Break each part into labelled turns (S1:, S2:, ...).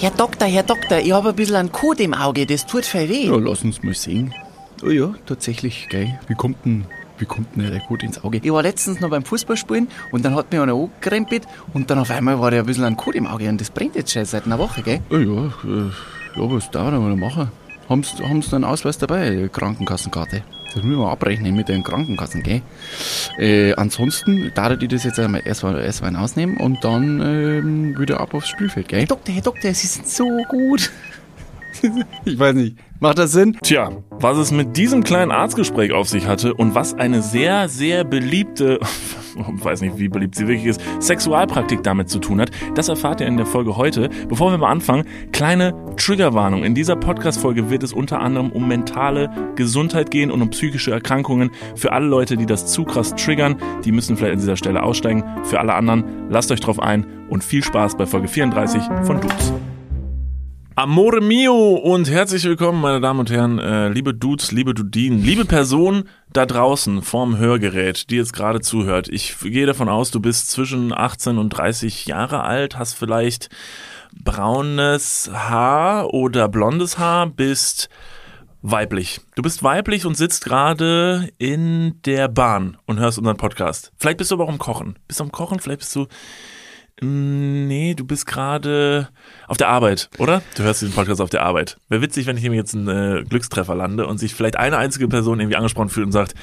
S1: Herr Doktor, Herr Doktor, ich habe ein bisschen einen Kot im Auge, das tut voll weh.
S2: Ja, lass uns mal sehen. Oh ja, tatsächlich, gell. Wie kommt denn, wie kommt denn der Kot ins Auge?
S1: Ich war letztens noch beim Fußballspielen und dann hat mir einer angekrempelt und dann auf einmal war der ein bisschen ein Kot im Auge und das brennt jetzt schon seit einer Woche, gell?
S2: Oh ja, äh, ja, was darf man noch machen? Haben Sie haben Sie einen Ausweis dabei, Krankenkassenkarte? Das müssen wir abrechnen mit den Krankenkassen, gell? Äh, ansonsten darf ich das jetzt einmal erstmal erst ausnehmen und dann ähm, wieder ab aufs Spielfeld, gell?
S1: Herr Doktor, Herr Doktor, Sie sind so gut.
S2: Ich weiß nicht. Macht das Sinn?
S3: Tja, was es mit diesem kleinen Arztgespräch auf sich hatte und was eine sehr, sehr beliebte, weiß nicht, wie beliebt sie wirklich ist, Sexualpraktik damit zu tun hat, das erfahrt ihr in der Folge heute. Bevor wir mal anfangen, kleine Triggerwarnung. In dieser Podcast-Folge wird es unter anderem um mentale Gesundheit gehen und um psychische Erkrankungen. Für alle Leute, die das zu krass triggern, die müssen vielleicht an dieser Stelle aussteigen. Für alle anderen, lasst euch drauf ein und viel Spaß bei Folge 34 von Dudes. Amore mio und herzlich willkommen, meine Damen und Herren, äh, liebe Dudes, liebe Dudinen, liebe Person da draußen vorm Hörgerät, die jetzt gerade zuhört. Ich gehe davon aus, du bist zwischen 18 und 30 Jahre alt, hast vielleicht braunes Haar oder blondes Haar, bist weiblich. Du bist weiblich und sitzt gerade in der Bahn und hörst unseren Podcast. Vielleicht bist du aber auch am Kochen. Bist du am Kochen? Vielleicht bist du Nee, du bist gerade auf der Arbeit, oder? Du hörst diesen Podcast auf der Arbeit. Wäre witzig, wenn ich ihm jetzt einen äh, Glückstreffer lande und sich vielleicht eine einzige Person irgendwie angesprochen fühlt und sagt,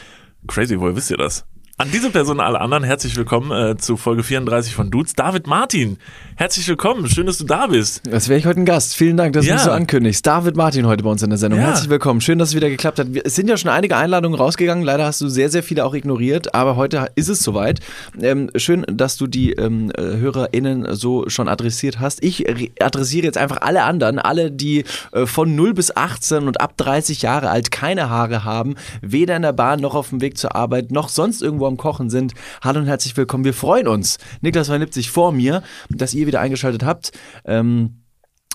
S3: crazy, woher wisst ihr das? An diese Person und alle anderen herzlich willkommen äh, zu Folge 34 von Dudes. David Martin, herzlich willkommen. Schön, dass du da bist.
S4: Das wäre ich heute ein Gast. Vielen Dank, dass
S3: Ja.
S4: du mich so ankündigst. David Martin heute bei uns in der Sendung.
S3: Ja.
S4: Herzlich willkommen. Schön, dass es wieder geklappt hat. Es sind ja schon einige Einladungen rausgegangen. Leider hast du sehr, sehr viele auch ignoriert. Aber heute ist es soweit. Ähm, schön, dass du die ähm, äh, HörerInnen so schon adressiert hast. Ich re- adressiere jetzt einfach alle anderen. Alle, die äh, von 0 bis 18 und ab 30 Jahre alt keine Haare haben. Weder in der Bahn noch auf dem Weg zur Arbeit noch sonst irgendwo am Kochen sind. Hallo und herzlich willkommen. Wir freuen uns. Niklas sich vor mir, dass ihr wieder eingeschaltet habt. Ähm,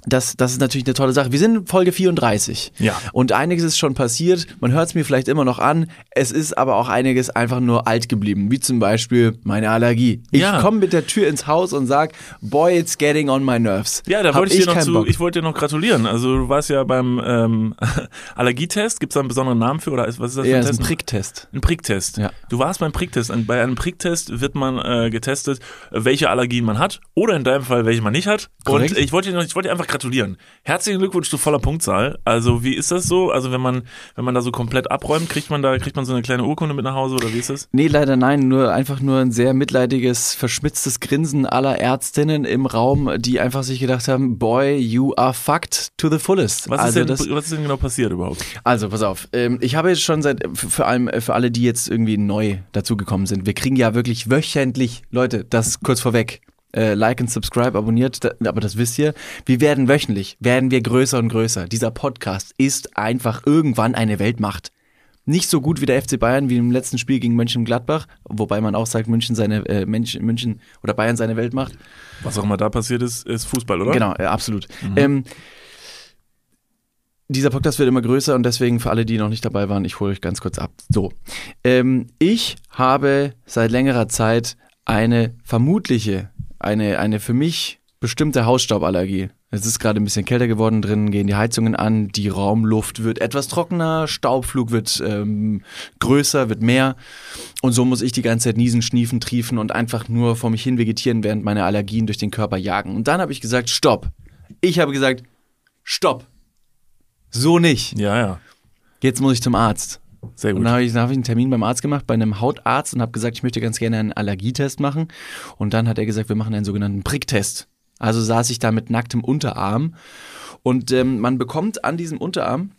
S4: das, das ist natürlich eine tolle Sache. Wir sind in Folge 34.
S3: Ja.
S4: Und einiges ist schon passiert. Man hört es mir vielleicht immer noch an. Es ist aber auch einiges einfach nur alt geblieben. Wie zum Beispiel meine Allergie. Ich
S3: Ja.
S4: komme mit der Tür ins Haus und sag, boy, it's getting on my nerves.
S3: Ja, da
S4: Hab
S3: wollte ich, dir noch zu,
S4: Bock.
S3: ich wollte dir noch gratulieren. Also du warst ja beim ähm, Allergietest. Gibt es da einen besonderen Namen für oder ist, was ist das für
S4: ja,
S3: ein Test?
S4: ein Pricktest.
S3: Ein Pricktest.
S4: Ja.
S3: Du warst beim Pricktest. Bei einem Pricktest wird man äh, getestet, welche Allergien man hat oder in deinem Fall, welche man nicht hat.
S4: Korrekt.
S3: Und ich wollte dir noch, ich wollte dir einfach gratulieren. Herzlichen Glückwunsch zu voller Punktzahl. Also wie ist das so? Also wenn man wenn man da so komplett abräumt, kriegt man da kriegt man so eine kleine Urkunde mit nach Hause oder wie ist das?
S4: Nee, leider nein, nur einfach nur ein sehr mitleidiges, verschmitztes Grinsen aller Ärztinnen im Raum, die einfach sich gedacht haben, boy, you are fucked to the fullest.
S3: Was,
S4: also
S3: ist, denn,
S4: das,
S3: was ist denn genau passiert überhaupt?
S4: Also, pass auf. Ähm, ich habe jetzt schon seit, vor allem äh, für alle, die jetzt irgendwie neu dazugekommen sind, wir kriegen ja wirklich wöchentlich, Leute, das kurz vorweg. Äh, like und subscribe, abonniert, da, aber das wisst ihr. Wir werden wöchentlich, werden wir größer und größer. Dieser Podcast ist einfach irgendwann eine Weltmacht. Nicht so gut wie der FC Bayern wie im letzten Spiel gegen Mönchengladbach, wobei man auch sagt, München seine äh, München, München oder Bayern seine Weltmacht.
S3: Was auch immer da passiert ist, ist Fußball, oder?
S4: Genau, ja, absolut. Ähm, dieser Podcast wird immer größer und deswegen für alle, die noch nicht dabei waren, ich hole euch ganz kurz ab. So, ähm, ich habe seit längerer Zeit eine vermutliche, eine, eine für mich bestimmte Hausstauballergie. Es ist gerade ein bisschen kälter geworden drin, gehen die Heizungen an, die Raumluft wird etwas trockener, Staubflug wird ähm, größer, wird mehr. Und so muss ich die ganze Zeit niesen, schniefen, triefen und einfach nur vor mich hin vegetieren, während meine Allergien durch den Körper jagen. Und dann habe ich gesagt, stopp. Ich habe gesagt, stopp. So nicht.
S3: Ja, ja.
S4: Jetzt muss ich zum Arzt.
S3: Sehr
S4: Und
S3: gut.
S4: dann habe ich, habe ich einen Termin beim Arzt gemacht, bei einem Hautarzt und habe gesagt, ich möchte ganz gerne einen Allergietest machen. Und dann hat er gesagt, wir machen einen sogenannten Pricktest. Also saß ich da mit nacktem Unterarm und ähm, man bekommt an diesem Unterarm,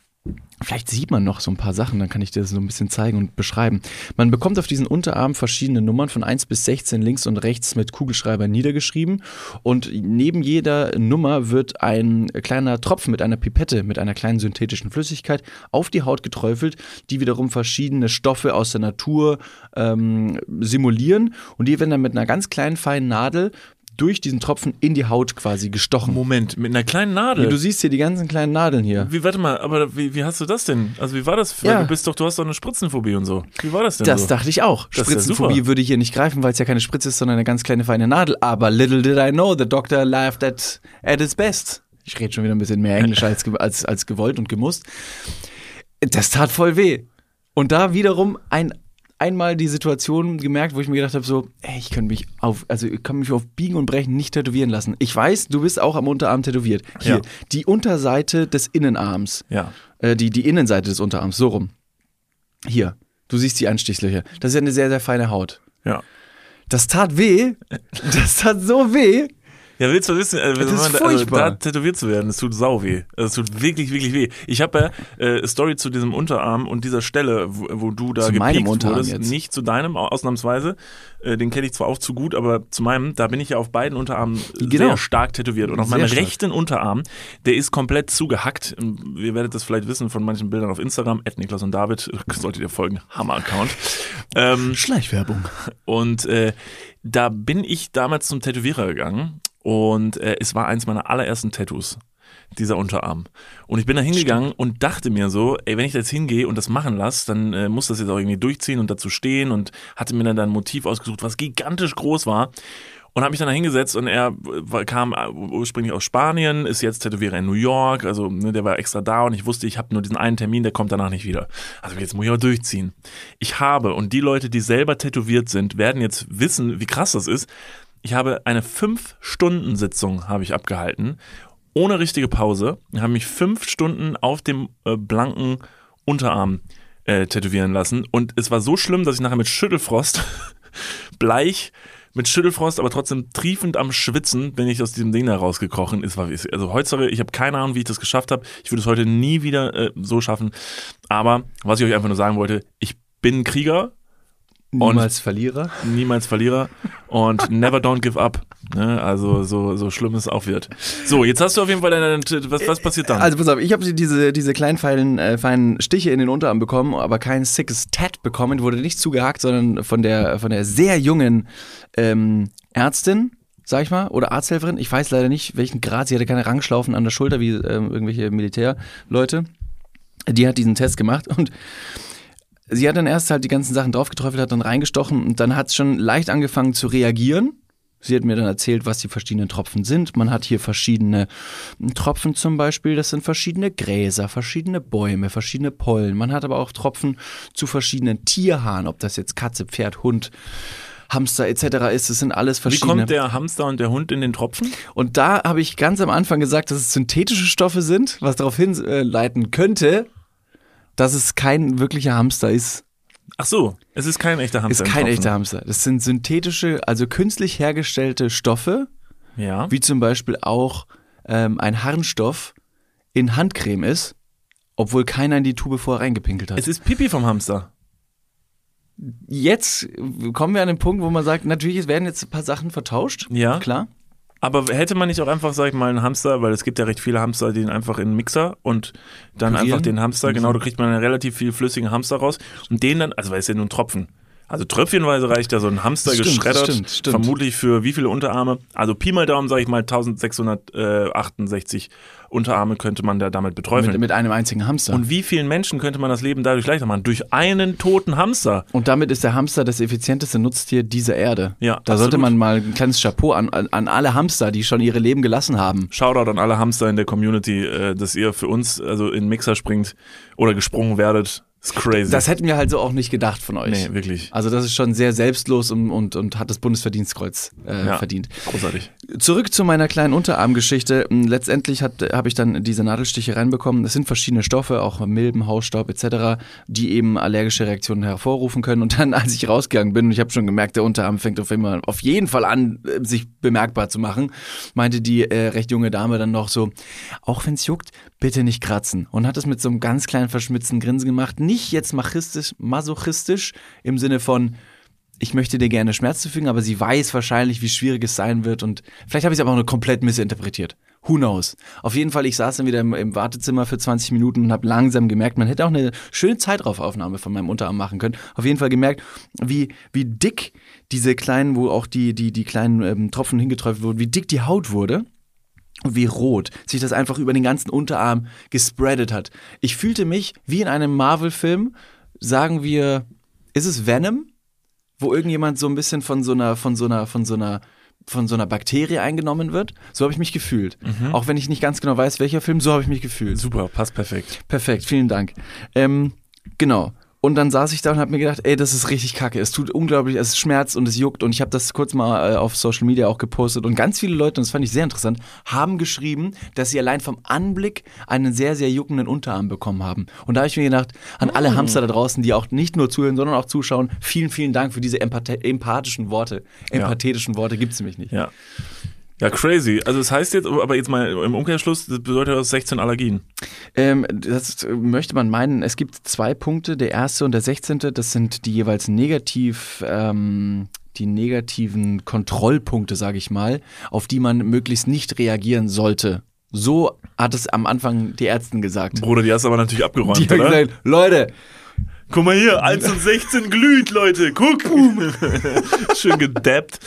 S4: vielleicht sieht man noch so ein paar Sachen, dann kann ich dir das so ein bisschen zeigen und beschreiben. Man bekommt auf diesen Unterarm verschiedene Nummern von 1 bis 16 links und rechts mit Kugelschreiber niedergeschrieben und neben jeder Nummer wird ein kleiner Tropfen mit einer Pipette, mit einer kleinen synthetischen Flüssigkeit auf die Haut geträufelt, die wiederum verschiedene Stoffe aus der Natur ähm, simulieren und die werden dann mit einer ganz kleinen feinen Nadel durch diesen Tropfen in die Haut quasi gestochen.
S3: Moment, mit einer kleinen Nadel.
S4: Du siehst hier die ganzen kleinen Nadeln hier.
S3: Wie, warte mal, aber wie, wie hast du das denn? Also wie war das?
S4: Ja.
S3: Du bist doch, du hast doch eine Spritzenphobie und so. Wie war das denn
S4: Das
S3: so?
S4: dachte ich auch.
S3: Das ja
S4: Spritzenphobie
S3: super.
S4: würde hier nicht greifen, weil es ja keine Spritze ist, sondern eine ganz kleine feine Nadel. Aber little did I know, the doctor laughed at, at his best. Ich rede schon wieder ein bisschen mehr Englisch als, als, als gewollt und gemusst. Das tat voll weh. Und da wiederum ein, einmal die Situation gemerkt, wo ich mir gedacht habe, so, ey, ich kann mich auf, also ich kann mich auf Biegen und Brechen nicht tätowieren lassen. Ich weiß, du bist auch am Unterarm tätowiert. Hier,
S3: Ja.
S4: die Unterseite des Innenarms.
S3: Ja.
S4: Äh, die, die Innenseite des Unterarms, so rum. Hier, du siehst die Anstichslöcher. Das ist ja eine sehr, sehr feine Haut.
S3: Ja.
S4: Das tat weh. Das tat so weh.
S3: Ja, willst du wissen, äh,
S4: Das ist
S3: man
S4: furchtbar.
S3: Also, da tätowiert zu werden, es tut sau weh. Also, es tut wirklich, wirklich weh. Ich habe ja äh, Story zu diesem Unterarm und dieser Stelle, wo, wo du da
S4: Zu meinem
S3: gepiekt
S4: Unterarm
S3: wurdest.
S4: jetzt.
S3: Nicht zu deinem, au- ausnahmsweise. Äh, den kenne ich zwar auch zu gut, aber zu meinem, da bin ich ja auf beiden Unterarmen
S4: Genau.
S3: sehr stark tätowiert. Und auf
S4: Sehr
S3: meinem
S4: stark.
S3: rechten Unterarm, der ist komplett zugehackt. Ihr werdet das vielleicht wissen von manchen Bildern auf Instagram. Ed Niklas und David, solltet ihr folgen. Hammer-Account. Ähm,
S4: Schleichwerbung.
S3: und äh, da bin ich damals zum Tätowierer gegangen und äh, es war eins meiner allerersten Tattoos, dieser Unterarm. Und ich bin da hingegangen und dachte mir so, ey, wenn ich da jetzt hingehe und das machen lasse, dann äh, muss das jetzt auch irgendwie durchziehen und dazu stehen und hatte mir dann da ein Motiv ausgesucht, was gigantisch groß war. Und habe mich dann da hingesetzt und er war, kam äh, ursprünglich aus Spanien, ist jetzt Tätowierer in New York, also ne, der war extra da und ich wusste, ich habe nur diesen einen Termin, der kommt danach nicht wieder. Also jetzt muss ich auch durchziehen. Ich habe, und die Leute, die selber tätowiert sind, werden jetzt wissen, wie krass das ist. Ich habe eine Fünf-Stunden-Sitzung habe ich abgehalten, ohne richtige Pause. Ich habe mich fünf Stunden auf dem äh, blanken Unterarm äh, tätowieren lassen und es war so schlimm, dass ich nachher mit Schüttelfrost bleich mit Schüttelfrost, aber trotzdem triefend am Schwitzen, wenn ich aus diesem Ding da rausgekrochen ist. War, also heutzutage, ich habe keine Ahnung, wie ich das geschafft habe. Ich würde es heute nie wieder äh, so schaffen. Aber was ich euch einfach nur sagen wollte, ich bin Krieger,
S4: Niemals Verlierer.
S3: niemals Verlierer und never don't give up. Ne? Also so, so schlimm es auch wird. So, jetzt hast du auf jeden Fall deine, was, was passiert dann?
S4: Also pass auf, ich habe diese, diese kleinen feinen, äh, feinen Stiche in den Unterarm bekommen, aber kein sickes Tat bekommen, wurde nicht zugehakt, sondern von der, von der sehr jungen ähm, Ärztin, sag ich mal, oder Arzthelferin. Ich weiß leider nicht, welchen Grad. Sie hatte keine Rangschlaufen an der Schulter wie ähm, irgendwelche Militärleute. Die hat diesen Test gemacht und sie hat dann erst halt die ganzen Sachen draufgeträufelt, hat dann reingestochen und dann hat es schon leicht angefangen zu reagieren. Sie hat mir dann erzählt, was die verschiedenen Tropfen sind. Man hat hier verschiedene Tropfen zum Beispiel, das sind verschiedene Gräser, verschiedene Bäume, verschiedene Pollen. Man hat aber auch Tropfen zu verschiedenen Tierhaaren, ob das jetzt Katze, Pferd, Hund, Hamster etc. ist. Das sind alles
S3: Wie
S4: verschiedene.
S3: kommt der Hamster und der Hund in den Tropfen?
S4: Und da habe ich ganz am Anfang gesagt, dass es synthetische Stoffe sind, was darauf hinleiten könnte, dass es kein wirklicher Hamster ist.
S3: Ach so, es ist kein echter Hamster.
S4: Ist
S3: im
S4: kein echter Hamster. Das sind synthetische, also künstlich hergestellte Stoffe,
S3: Ja.
S4: wie zum Beispiel auch ähm, ein Harnstoff in Handcreme ist, obwohl keiner in die Tube vorher reingepinkelt hat.
S3: Es ist Pipi vom Hamster.
S4: Jetzt kommen wir an den Punkt, wo man sagt, natürlich es werden jetzt ein paar Sachen vertauscht.
S3: Ja.
S4: Klar.
S3: Aber hätte man nicht auch einfach, sag ich mal, einen Hamster, weil es gibt ja recht viele Hamster, die den einfach in einen Mixer und dann
S4: Pürieren?
S3: einfach den Hamster, genau, da kriegt man einen relativ viel flüssigen Hamster raus und den dann, also weil es ja nur ein Tropfen. Also tröpfchenweise reicht ja so ein Hamster
S4: Stimmt,
S3: geschreddert,
S4: stimmt, stimmt.
S3: vermutlich für wie viele Unterarme? Also Pi mal Daumen, sage ich mal, 1668 Unterarme könnte man da damit beträufeln.
S4: Mit, mit einem einzigen Hamster.
S3: und wie vielen Menschen könnte man das Leben dadurch leichter machen? Durch einen toten Hamster.
S4: Und damit ist der Hamster das effizienteste Nutztier dieser Erde.
S3: Ja,
S4: da
S3: absolut.
S4: sollte man mal ein kleines Chapeau an, an, alle Hamster, die schon ihre Leben gelassen haben.
S3: Shoutout an alle Hamster in der Community, äh, dass ihr für uns also in den Mixer springt oder gesprungen werdet. Ist crazy.
S4: Das hätten wir halt so auch nicht gedacht von euch.
S3: nee, wirklich.
S4: Also das ist schon sehr selbstlos und, und, und hat das Bundesverdienstkreuz äh,
S3: Ja.
S4: verdient.
S3: Großartig.
S4: Zurück zu meiner kleinen Unterarmgeschichte. Letztendlich habe ich dann diese Nadelstiche reinbekommen. Es sind verschiedene Stoffe, auch Milben, Hausstaub etc., die eben allergische Reaktionen hervorrufen können. Und dann, als ich rausgegangen bin, und ich habe schon gemerkt, der Unterarm fängt auf, immer, auf jeden Fall an, äh, sich bemerkbar zu machen, meinte die äh, recht junge Dame dann noch so, auch wenn es juckt, bitte nicht kratzen. Und hat es mit so einem ganz kleinen verschmitzten Grinsen gemacht. Nicht jetzt machistisch, masochistisch im Sinne von, ich möchte dir gerne Schmerz zufügen, aber sie weiß wahrscheinlich, wie schwierig es sein wird und vielleicht habe ich es aber auch nur komplett missinterpretiert. Who knows? Auf jeden Fall, ich saß dann wieder im, im Wartezimmer für 20 Minuten und habe langsam gemerkt, man hätte auch eine schöne Zeitraufaufnahme von meinem Unterarm machen können. Auf jeden Fall gemerkt, wie, wie dick diese kleinen, wo auch die, die, die kleinen ähm, Tropfen hingeträufelt wurden, wie dick die Haut wurde und wie rot sich das einfach über den ganzen Unterarm gespreadet hat. Ich fühlte mich wie in einem Marvel-Film, sagen wir, ist es Venom? Wo irgendjemand so ein bisschen von so einer, von so einer, von so einer von so einer Bakterie eingenommen wird. So habe ich mich gefühlt. Auch wenn ich nicht ganz genau weiß, welcher Film, so habe ich mich gefühlt.
S3: Super, passt perfekt.
S4: Perfekt, vielen Dank. Ähm, genau. Und dann saß ich da und habe mir gedacht, ey, das ist richtig kacke. Es tut unglaublich, es schmerzt und es juckt. Und ich habe das kurz mal äh, auf Social Media auch gepostet. Und ganz viele Leute, und das fand ich sehr interessant, haben geschrieben, dass sie allein vom Anblick einen sehr, sehr juckenden Unterarm bekommen haben. Und da habe ich mir gedacht, an alle Hamster da draußen, die auch nicht nur zuhören, sondern auch zuschauen, vielen, vielen Dank für diese empath empathischen Worte. Empathetischen Worte gibt's nämlich nicht.
S3: Ja. Ja, crazy. Also das heißt jetzt, aber jetzt mal im Umkehrschluss, das bedeutet das 16 Allergien.
S4: Ähm, das möchte man meinen. Es gibt zwei Punkte. Der erste und der sechzehnte, das sind die jeweils negativ, ähm, die negativen Kontrollpunkte, sage ich mal, auf die man möglichst nicht reagieren sollte. So hat es am Anfang die Ärzten gesagt.
S3: Bruder, die hast du aber natürlich abgeräumt,
S4: Die haben
S3: oder?
S4: gesagt, Leute,
S3: Guck mal hier, 1 und 16 glüht, Leute. Guck. Schön gedappt.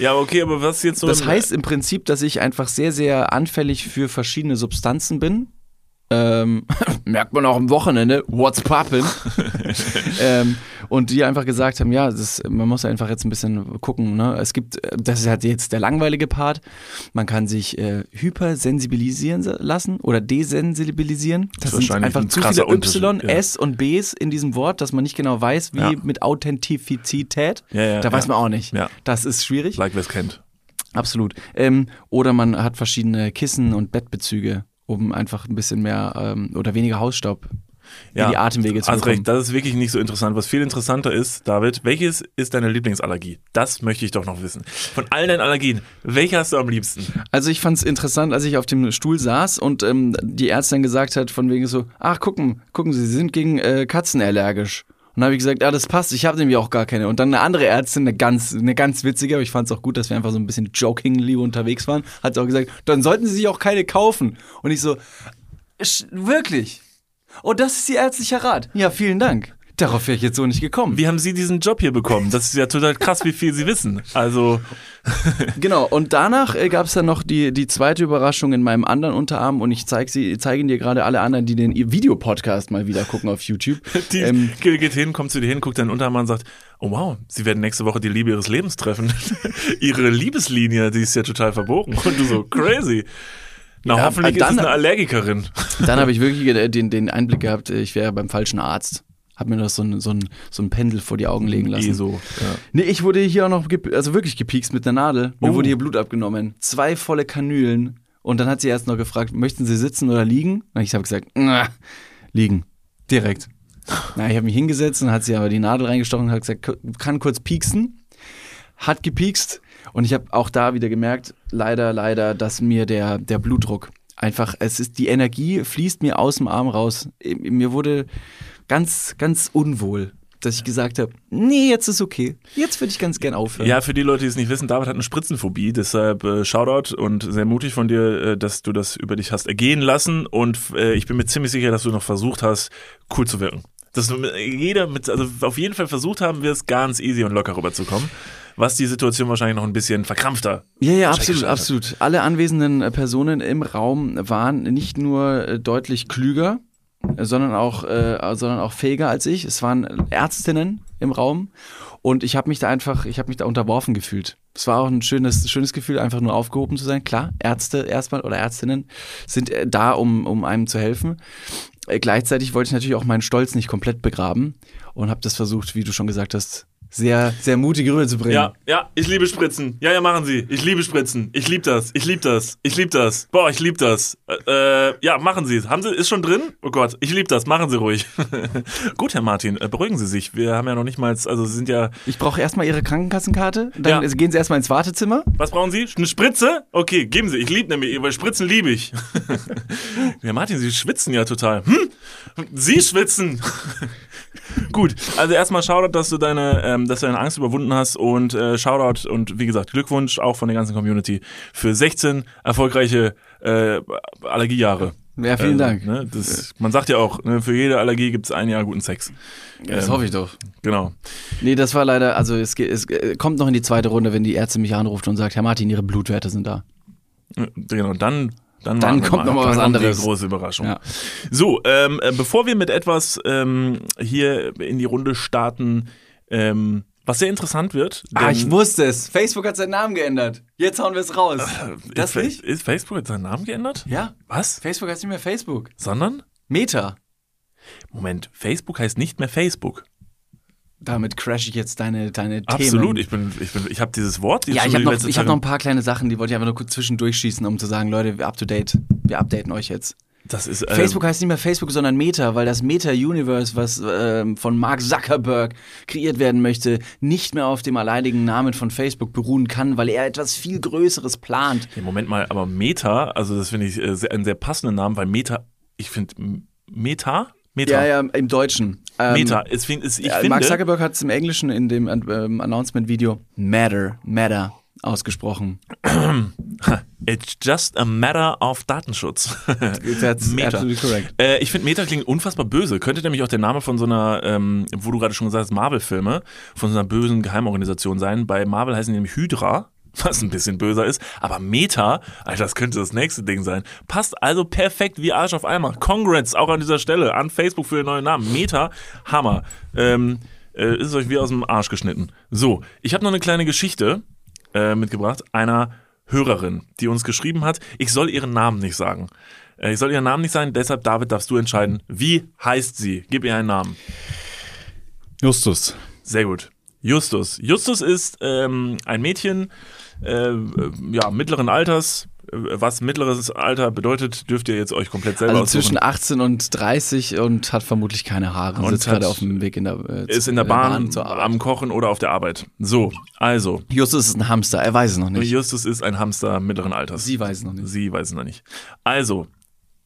S3: Ja, okay, aber was jetzt so...
S4: das heißt im Prinzip, dass ich einfach sehr, sehr anfällig für verschiedene Substanzen bin. Ähm, merkt man auch am Wochenende, what's poppin'? ähm, und die einfach gesagt haben, ja, das, man muss einfach jetzt ein bisschen gucken. Ne? Es gibt, das ist halt jetzt der langweilige Part, man kann sich äh, hypersensibilisieren lassen oder desensibilisieren. Das,
S3: Das ist
S4: sind einfach
S3: ein
S4: zu viele Y,
S3: ja.
S4: S und Bs in diesem Wort, dass man nicht genau weiß, wie
S3: Ja.
S4: mit Authentizität.
S3: Ja,
S4: da weiß man auch nicht.
S3: Ja.
S4: Das ist schwierig.
S3: Like wer es kennt.
S4: Absolut. Ähm, oder man hat verschiedene Kissen und Bettbezüge, um einfach ein bisschen mehr ähm, oder weniger Hausstaub in die Atemwege zu
S3: Hast
S4: bekommen.
S3: recht, das ist wirklich nicht so interessant. Was viel interessanter ist, David, welches ist deine Lieblingsallergie? Das möchte ich doch noch wissen. Von all deinen Allergien, welche hast du am liebsten?
S4: Also ich fand es interessant, als ich auf dem Stuhl saß und ähm, die Ärztin gesagt hat, von wegen so, ach gucken, gucken Sie, Sie sind gegen äh, Katzen allergisch. Und dann habe ich gesagt, ja, das passt, ich habe nämlich auch gar keine. Und dann eine andere Ärztin, eine ganz, eine ganz witzige, aber ich fand es auch gut, dass wir einfach so ein bisschen jokingly unterwegs waren, hat auch gesagt, dann sollten Sie sich auch keine kaufen. Und ich so, "Sch- wirklich? Oh, das ist Ihr ärztlicher Rat. Ja, vielen Dank. Darauf wäre ich jetzt so nicht gekommen.
S3: Wie haben Sie diesen Job hier bekommen? Das ist ja total krass, wie viel Sie wissen. Also,
S4: Genau, und danach äh, gab es dann noch die, die zweite Überraschung in meinem anderen Unterarm und ich zeige sie, zeige dir gerade alle anderen, die den Videopodcast mal wieder gucken auf YouTube.
S3: die
S4: Ähm,
S3: geht hin, kommt zu dir hin, guckt deinen Unterarm an und sagt, oh wow, Sie werden nächste Woche die Liebe Ihres Lebens treffen. Ihre Liebeslinie, die ist ja total verbogen. Und du so, crazy. Na,
S4: Ja,
S3: hoffentlich
S4: dann-
S3: ist es eine Allergikerin.
S4: Dann habe ich wirklich äh, den, den Einblick gehabt, äh, ich wäre beim falschen Arzt. Hab mir das so ein, so, ein, so ein Pendel vor die Augen legen lassen.
S3: So. Ja.
S4: Nee, ich wurde hier auch noch, also wirklich gepiekst mit der Nadel. Mir
S3: Oh.
S4: wurde hier Blut abgenommen. Zwei volle Kanülen. Und dann hat sie erst noch gefragt, möchten Sie sitzen oder liegen? Und ich habe gesagt, liegen. Direkt. Na, ich habe mich hingesetzt und hat sie aber die Nadel reingestochen und hat gesagt, "K- kann kurz pieksen. Hat gepiekst. Und ich habe auch da wieder gemerkt, leider, leider, dass mir der, der Blutdruck einfach, es ist, die Energie fließt mir aus dem Arm raus. Mir wurde ganz, ganz unwohl, dass ich gesagt habe, nee, jetzt ist okay. Jetzt würde ich ganz gern aufhören.
S3: Ja, für die Leute, die es nicht wissen, David hat eine Spritzenphobie, deshalb äh, Shoutout und sehr mutig von dir, äh, dass du das über dich hast ergehen lassen und äh, ich bin mir ziemlich sicher, dass du noch versucht hast, cool zu wirken. Dass jeder mit, also auf jeden Fall versucht haben wirst, ganz easy und locker rüberzukommen, was die Situation wahrscheinlich noch ein bisschen verkrampfter.
S4: Ja, ja, absolut, absolut. Alle anwesenden äh, Personen im Raum waren nicht nur äh, deutlich klüger, äh, sondern auch, äh, sondern auch fähiger als ich. Es waren Ärztinnen im Raum und ich habe mich da einfach, ich habe mich da unterworfen gefühlt. Es war auch ein schönes, schönes Gefühl, einfach nur aufgehoben zu sein. Klar, Ärzte erstmal oder Ärztinnen sind äh, da, um, um einem zu helfen. Äh, gleichzeitig wollte ich natürlich auch meinen Stolz nicht komplett begraben und habe das versucht, wie du schon gesagt hast, sehr, sehr mutig rüberzubringen.
S3: Ja, ja, ich liebe Spritzen. Ja, ja, machen Sie. Ich liebe Spritzen. Ich liebe das. Ich liebe das. Ich liebe das. Boah, ich liebe das. Äh, äh, ja, machen Sie. Haben Sie, ist schon drin? Oh Gott, ich liebe das. Machen Sie ruhig. Gut, Herr Martin, äh, beruhigen Sie sich. Wir haben ja noch nicht mal, also Sie sind ja,
S4: Ich brauche erstmal Ihre Krankenkassenkarte. Dann
S3: Ja.
S4: gehen Sie erstmal ins Wartezimmer.
S3: was brauchen Sie? Eine Spritze? Okay, geben Sie. Ich liebe nämlich, weil Spritzen liebe ich. Herr Martin, Sie schwitzen ja total. Hm? Sie schwitzen. Gut, also erstmal Shoutout, dass du deine, ähm, dass du deine Angst überwunden hast und äh, Shoutout und wie gesagt Glückwunsch auch von der ganzen Community für 16 erfolgreiche äh, Allergiejahre.
S4: Ja, vielen
S3: Äh,
S4: Dank.
S3: Ne, das, man sagt ja auch, ne, für jede Allergie gibt es ein Jahr guten Sex.
S4: Das
S3: Ähm,
S4: hoffe ich doch.
S3: Genau.
S4: Nee, das war leider, also es, es äh, kommt noch in die zweite Runde, wenn die Ärzte mich anruft und sagt, Herr Martin, Ihre Blutwerte sind da.
S3: Äh, Genau, dann dann,
S4: Dann kommt noch mal
S3: Dann
S4: was anderes.
S3: Die große Überraschung.
S4: Ja.
S3: So, ähm, äh, bevor wir mit etwas ähm, hier in die Runde starten, ähm, was sehr interessant wird.
S4: Ah, ich wusste es. Facebook hat seinen Namen geändert. Jetzt hauen wir es raus. Das
S3: ist,
S4: nicht?
S3: Ist Facebook jetzt seinen Namen geändert?
S4: Ja.
S3: Was?
S4: Facebook heißt nicht mehr Facebook.
S3: Sondern?
S4: Meta.
S3: Moment, Facebook heißt nicht mehr Facebook.
S4: Damit crash ich jetzt deine, deine
S3: Absolut,
S4: Themen.
S3: ich bin, ich bin, ich habe dieses Wort jetzt
S4: Ja, ich habe
S3: die
S4: noch, ich hab noch ein paar kleine Sachen, die wollte ich einfach nur kurz zwischendurch schießen, um zu sagen, Leute, wir up to date. Wir updaten euch jetzt.
S3: Das ist ähm,
S4: Facebook heißt nicht mehr Facebook, sondern Meta, weil das Meta-Universe, was ähm, von Mark Zuckerberg kreiert werden möchte, nicht mehr auf dem alleinigen Namen von Facebook beruhen kann, weil er etwas viel Größeres plant.
S3: Nee, Moment mal, aber Meta, also das finde ich äh, sehr, einen sehr passenden Namen, weil Meta, ich finde Meta, Meta,
S4: Ja, ja, im Deutschen. Ähm,
S3: Meta. Es, ich
S4: ja,
S3: finde,
S4: Mark Zuckerberg hat es im Englischen in dem ähm, Announcement-Video Matter, Matter ausgesprochen.
S3: it's just a matter of Datenschutz.
S4: That's
S3: Meta.
S4: absolutely correct.
S3: Äh, ich finde Meta klingt unfassbar böse. Könnte nämlich auch der Name von so einer, ähm, wo du gerade schon gesagt hast, Marvel-Filme, von so einer bösen Geheimorganisation sein. Bei Marvel heißen die nämlich Hydra, was ein bisschen böser ist. Aber Meta, Alter, das könnte das nächste Ding sein. Passt also perfekt wie Arsch auf Eimer. Congrats auch an dieser Stelle an Facebook für den neuen Namen. Meta, Hammer. Ähm, äh, ist euch wie aus dem Arsch geschnitten. So, ich habe noch eine kleine Geschichte äh, mitgebracht einer Hörerin, die uns geschrieben hat, ich soll ihren Namen nicht sagen. Äh, Ich soll ihren Namen nicht sagen, deshalb, David, darfst du entscheiden, wie heißt sie? Gib ihr einen Namen.
S4: Justus.
S3: Sehr gut. Justus. Justus ist ähm, ein Mädchen, äh, ja, mittleren Alters. Äh, Was mittleres Alter bedeutet, dürft ihr jetzt euch komplett selber
S4: Also
S3: aussuchen.
S4: zwischen 18 und 30 und hat vermutlich keine Haare. Und sitzt gerade auf dem Weg in der, äh,
S3: ist in der Bahn,
S4: Arbeit.
S3: am Kochen oder auf der Arbeit. So, also,
S4: Justus ist ein Hamster, er weiß es noch nicht.
S3: Justus ist ein Hamster mittleren Alters.
S4: Sie weiß es noch nicht.
S3: Sie weiß es noch nicht. Also,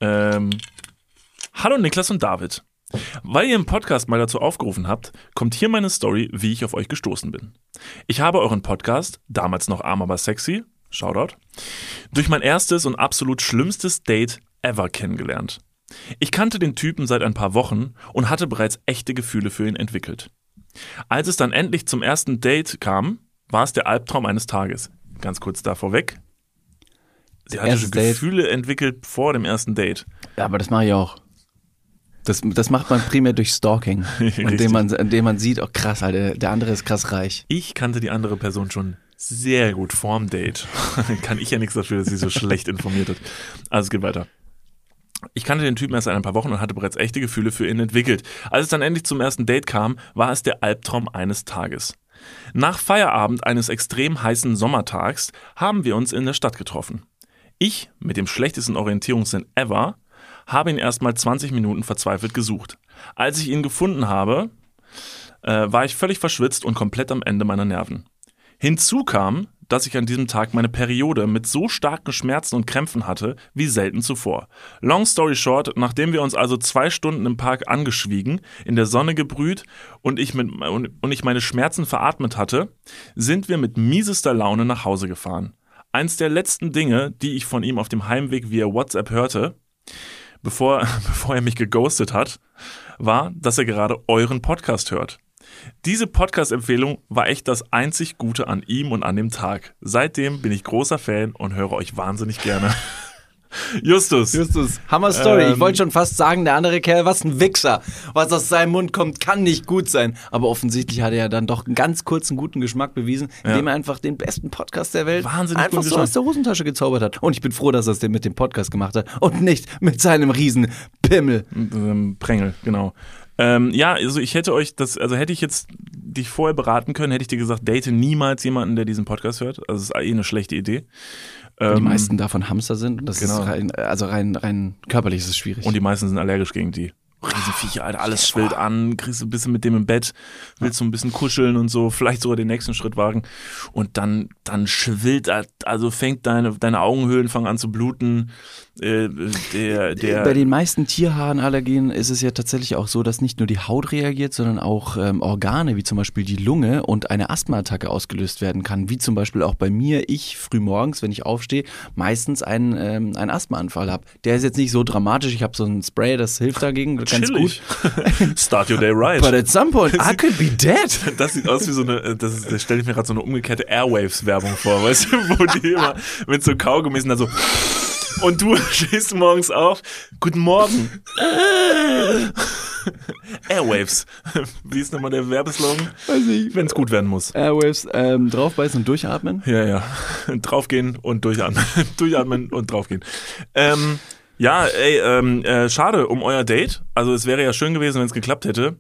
S3: ähm, hallo Niklas und David. Weil ihr im Podcast mal dazu aufgerufen habt, kommt hier meine Story, wie ich auf euch gestoßen bin. Ich habe euren Podcast, damals noch arm aber sexy, Shoutout, durch mein erstes und absolut schlimmstes Date ever kennengelernt. Ich kannte den Typen seit ein paar Wochen und hatte bereits echte Gefühle für ihn entwickelt. Als es dann endlich zum ersten Date kam, war es der Albtraum eines Tages. Ganz kurz da vorweg. Sie hatte. Gefühle entwickelt vor dem ersten Date.
S4: Ja, aber das mache ich auch. Das, das macht man primär durch Stalking, indem man, indem man sieht, oh krass, Alter, der andere ist krass reich.
S3: Ich kannte die andere Person schon sehr gut vorm Date. Kann ich ja nichts dafür, dass sie so schlecht informiert hat. Also es geht weiter. Ich kannte den Typen erst seit ein paar Wochen und hatte bereits echte Gefühle für ihn entwickelt. Als es dann endlich zum ersten Date kam, war es der Albtraum eines Tages. Nach Feierabend eines extrem heißen Sommertags haben wir uns in der Stadt getroffen. Ich, mit dem schlechtesten Orientierungssinn ever, habe ihn erstmal 20 Minuten verzweifelt gesucht. Als ich ihn gefunden habe, äh, war ich völlig verschwitzt und komplett am Ende meiner Nerven. Hinzu kam, dass ich an diesem Tag meine Periode mit so starken Schmerzen und Krämpfen hatte wie selten zuvor. Long story short, nachdem wir uns also zwei Stunden im Park angeschwiegen, in der Sonne gebrüht und ich, mit, und, und ich meine Schmerzen veratmet hatte, sind wir mit miesester Laune nach Hause gefahren. Eins der letzten Dinge, die ich von ihm auf dem Heimweg via WhatsApp hörte, bevor, bevor er mich geghostet hat, war, dass er gerade euren Podcast hört. Diese Podcast-Empfehlung war echt das einzig Gute an ihm und an dem Tag. Seitdem bin ich großer Fan und höre euch wahnsinnig gerne. Justus.
S4: Justus, Hammer Story.
S3: Ähm,
S4: ich wollte schon fast sagen, der andere Kerl, was ein Wichser. Was aus seinem Mund kommt, kann nicht gut sein. Aber offensichtlich hat er ja dann doch einen ganz kurzen guten Geschmack bewiesen, indem er einfach den besten Podcast der Welt
S3: Wahnsinnig
S4: einfach so
S3: Geschmack.
S4: aus der Hosentasche gezaubert hat. Und ich bin froh, dass er es mit dem Podcast gemacht hat und nicht mit seinem riesen Pimmel.
S3: Ähm, Prängel, genau. Ähm, ja, also ich hätte euch das, also hätte ich jetzt dich vorher beraten können, hätte ich dir gesagt, date niemals jemanden, der diesen Podcast hört. Also es ist eh eine schlechte Idee.
S4: Weil die
S3: Ähm,
S4: meisten davon Hamster sind. Und das
S3: genau.
S4: ist rein, also rein, rein körperlich ist es schwierig.
S3: Und die meisten sind allergisch gegen die. Riesenviecher, Alter, alles schwillt an, kriegst du ein bisschen mit dem im Bett, willst du ein bisschen kuscheln und so, vielleicht sogar den nächsten Schritt wagen. Und dann, dann schwillt, also fängt deine, deine Augenhöhlen fangen an zu bluten. Äh, der, der,
S4: Bei den meisten Tierhaarenallergien ist es ja tatsächlich auch so, dass nicht nur die Haut reagiert, sondern auch ähm, Organe, wie zum Beispiel die Lunge und eine Asthmaattacke ausgelöst werden kann. Wie zum Beispiel auch bei mir, ich frühmorgens, wenn ich aufstehe, meistens einen, ähm, einen Asthmaanfall habe. Der ist jetzt nicht so dramatisch. Ich habe so ein Spray, das hilft dagegen ganz
S3: chillig.
S4: gut.
S3: Start your day right.
S4: But at some point, I could be dead.
S3: Das sieht aus wie so eine, das, ist, das stelle ich mir gerade so eine umgekehrte Airwaves-Werbung vor, weißt du, wo die immer mit so Kaugummis und dann so. Und du stehst morgens auf. Guten Morgen. Airwaves. Wie ist nochmal der Werbeslogan?
S4: Weiß ich.
S3: Wenn es gut werden muss.
S4: Airwaves, ähm, draufbeißen und durchatmen.
S3: Ja, ja. Draufgehen und durchatmen. durchatmen und draufgehen. Ähm, ja, ey, ähm, äh, schade um euer Date. Also es wäre ja schön gewesen, wenn es geklappt hätte.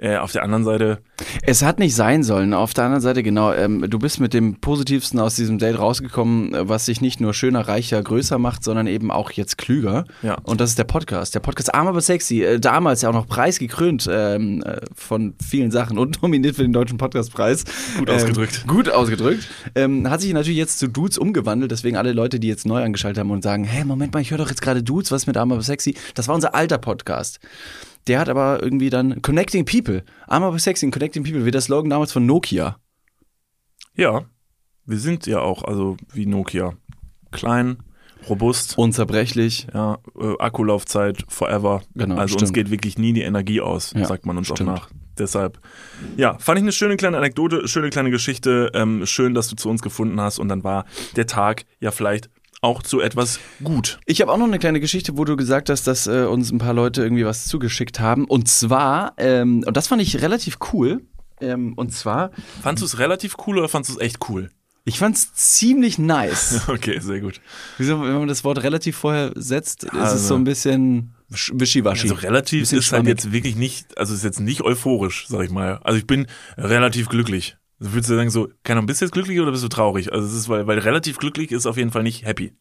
S3: Äh, auf der anderen Seite.
S4: Es hat nicht sein sollen. Auf der anderen Seite, genau, ähm, du bist mit dem Positivsten aus diesem Date rausgekommen, äh, was sich nicht nur schöner, reicher, größer macht, sondern eben auch jetzt klüger.
S3: Ja.
S4: Und das ist der Podcast. Der Podcast Arm aber sexy. Äh, damals ja auch noch preisgekrönt ähm, äh, von vielen Sachen und nominiert für den Deutschen Podcastpreis.
S3: Gut ausgedrückt.
S4: Ähm, gut ausgedrückt. Ähm, hat sich natürlich jetzt zu Dudes umgewandelt. Deswegen alle Leute, die jetzt neu angeschaltet haben und sagen, hey, Moment mal, ich höre doch jetzt gerade Dudes, was mit Arm aber sexy. Das war unser alter Podcast. Der hat aber irgendwie dann Connecting People. Arm aber sexy, Connecting People, wie der Slogan damals von Nokia.
S3: Ja. Wir sind ja auch, also wie Nokia. Klein, robust.
S4: Unzerbrechlich.
S3: Ja, äh, Akkulaufzeit forever.
S4: Genau,
S3: also uns
S4: stimmt.
S3: geht wirklich nie die Energie aus,
S4: Ja,
S3: sagt man uns
S4: stimmt.
S3: auch nach. Deshalb, ja, fand ich eine schöne kleine Anekdote, schöne kleine Geschichte. Ähm, schön, dass du zu uns gefunden hast und dann war der Tag ja vielleicht auch zu etwas gut.
S4: Ich habe auch noch eine kleine Geschichte, wo du gesagt hast, dass äh, uns ein paar Leute irgendwie was zugeschickt haben. Und zwar, ähm, und das fand ich relativ cool. Ähm, und zwar,
S3: Fandst du es relativ cool oder fandst du es echt cool?
S4: ich fand's ziemlich nice.
S3: Okay, sehr gut.
S4: Wieso, wenn man das Wort relativ vorher setzt, ist
S3: Also-
S4: es so ein bisschen sch- wischiwaschi.
S3: Also relativ ist halt
S4: schwammig.
S3: jetzt wirklich nicht, also ist jetzt nicht euphorisch, sag ich mal. Also ich bin relativ glücklich. Würdest du sagen so, keine Ahnung, bist du jetzt glücklich oder bist du traurig? Also es ist, weil, weil relativ glücklich ist auf jeden Fall nicht happy.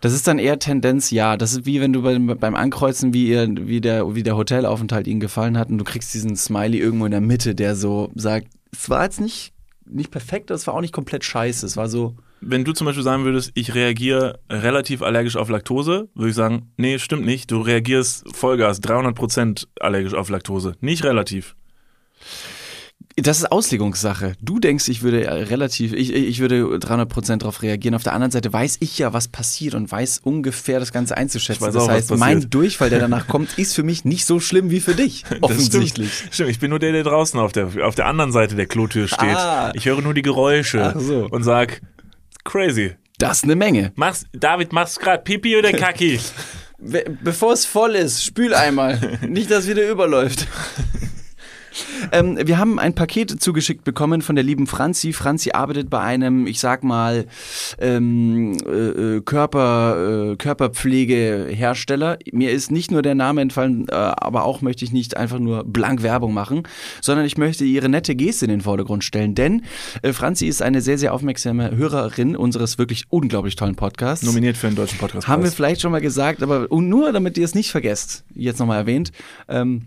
S4: Das ist dann eher Tendenz, ja. Das ist wie wenn du beim, beim Ankreuzen, wie, ihr, wie, der, wie der Hotelaufenthalt ihnen gefallen hat und du kriegst diesen Smiley irgendwo in der Mitte, der so sagt, es war jetzt nicht, nicht perfekt, es war auch nicht komplett scheiße. Es war so,
S3: Wenn du zum Beispiel sagen würdest, ich reagiere relativ allergisch auf Laktose, würde ich sagen, nee, stimmt nicht. Du reagierst Vollgas, 300% allergisch auf Laktose. Nicht relativ.
S4: Das ist Auslegungssache. Du denkst, ich würde äh, relativ, ich, ich würde 300% darauf reagieren. Auf der anderen Seite weiß ich ja, was passiert und weiß ungefähr das Ganze einzuschätzen. Das
S3: auch,
S4: heißt, mein. Durchfall, der danach kommt, ist für mich nicht so schlimm wie für dich. Offensichtlich.
S3: Stimmt. stimmt, ich bin nur der, der draußen auf der, auf der anderen Seite der Klotür steht.
S4: Ah.
S3: Ich höre nur die Geräusche
S4: so.
S3: und sag, crazy.
S4: Das ist eine Menge.
S3: Machst, David, machst du gerade Pipi oder Kaki?
S4: Bevor es voll ist, spül einmal. Nicht, dass wieder überläuft. Ähm, wir haben ein Paket zugeschickt bekommen von der lieben Franzi. Franzi arbeitet bei einem, ich sag mal, ähm, äh, äh, Körper, äh, Körperpflegehersteller. Mir ist nicht nur der Name entfallen, äh, aber auch möchte ich nicht einfach nur blank Werbung machen, sondern ich möchte ihre nette Geste in den Vordergrund stellen. Denn äh, Franzi ist eine sehr, sehr aufmerksame Hörerin unseres wirklich unglaublich tollen Podcasts.
S3: Nominiert für den deutschen Podcast.
S4: Haben wir vielleicht schon mal gesagt, aber nur damit ihr es nicht vergesst, jetzt nochmal erwähnt. Ähm,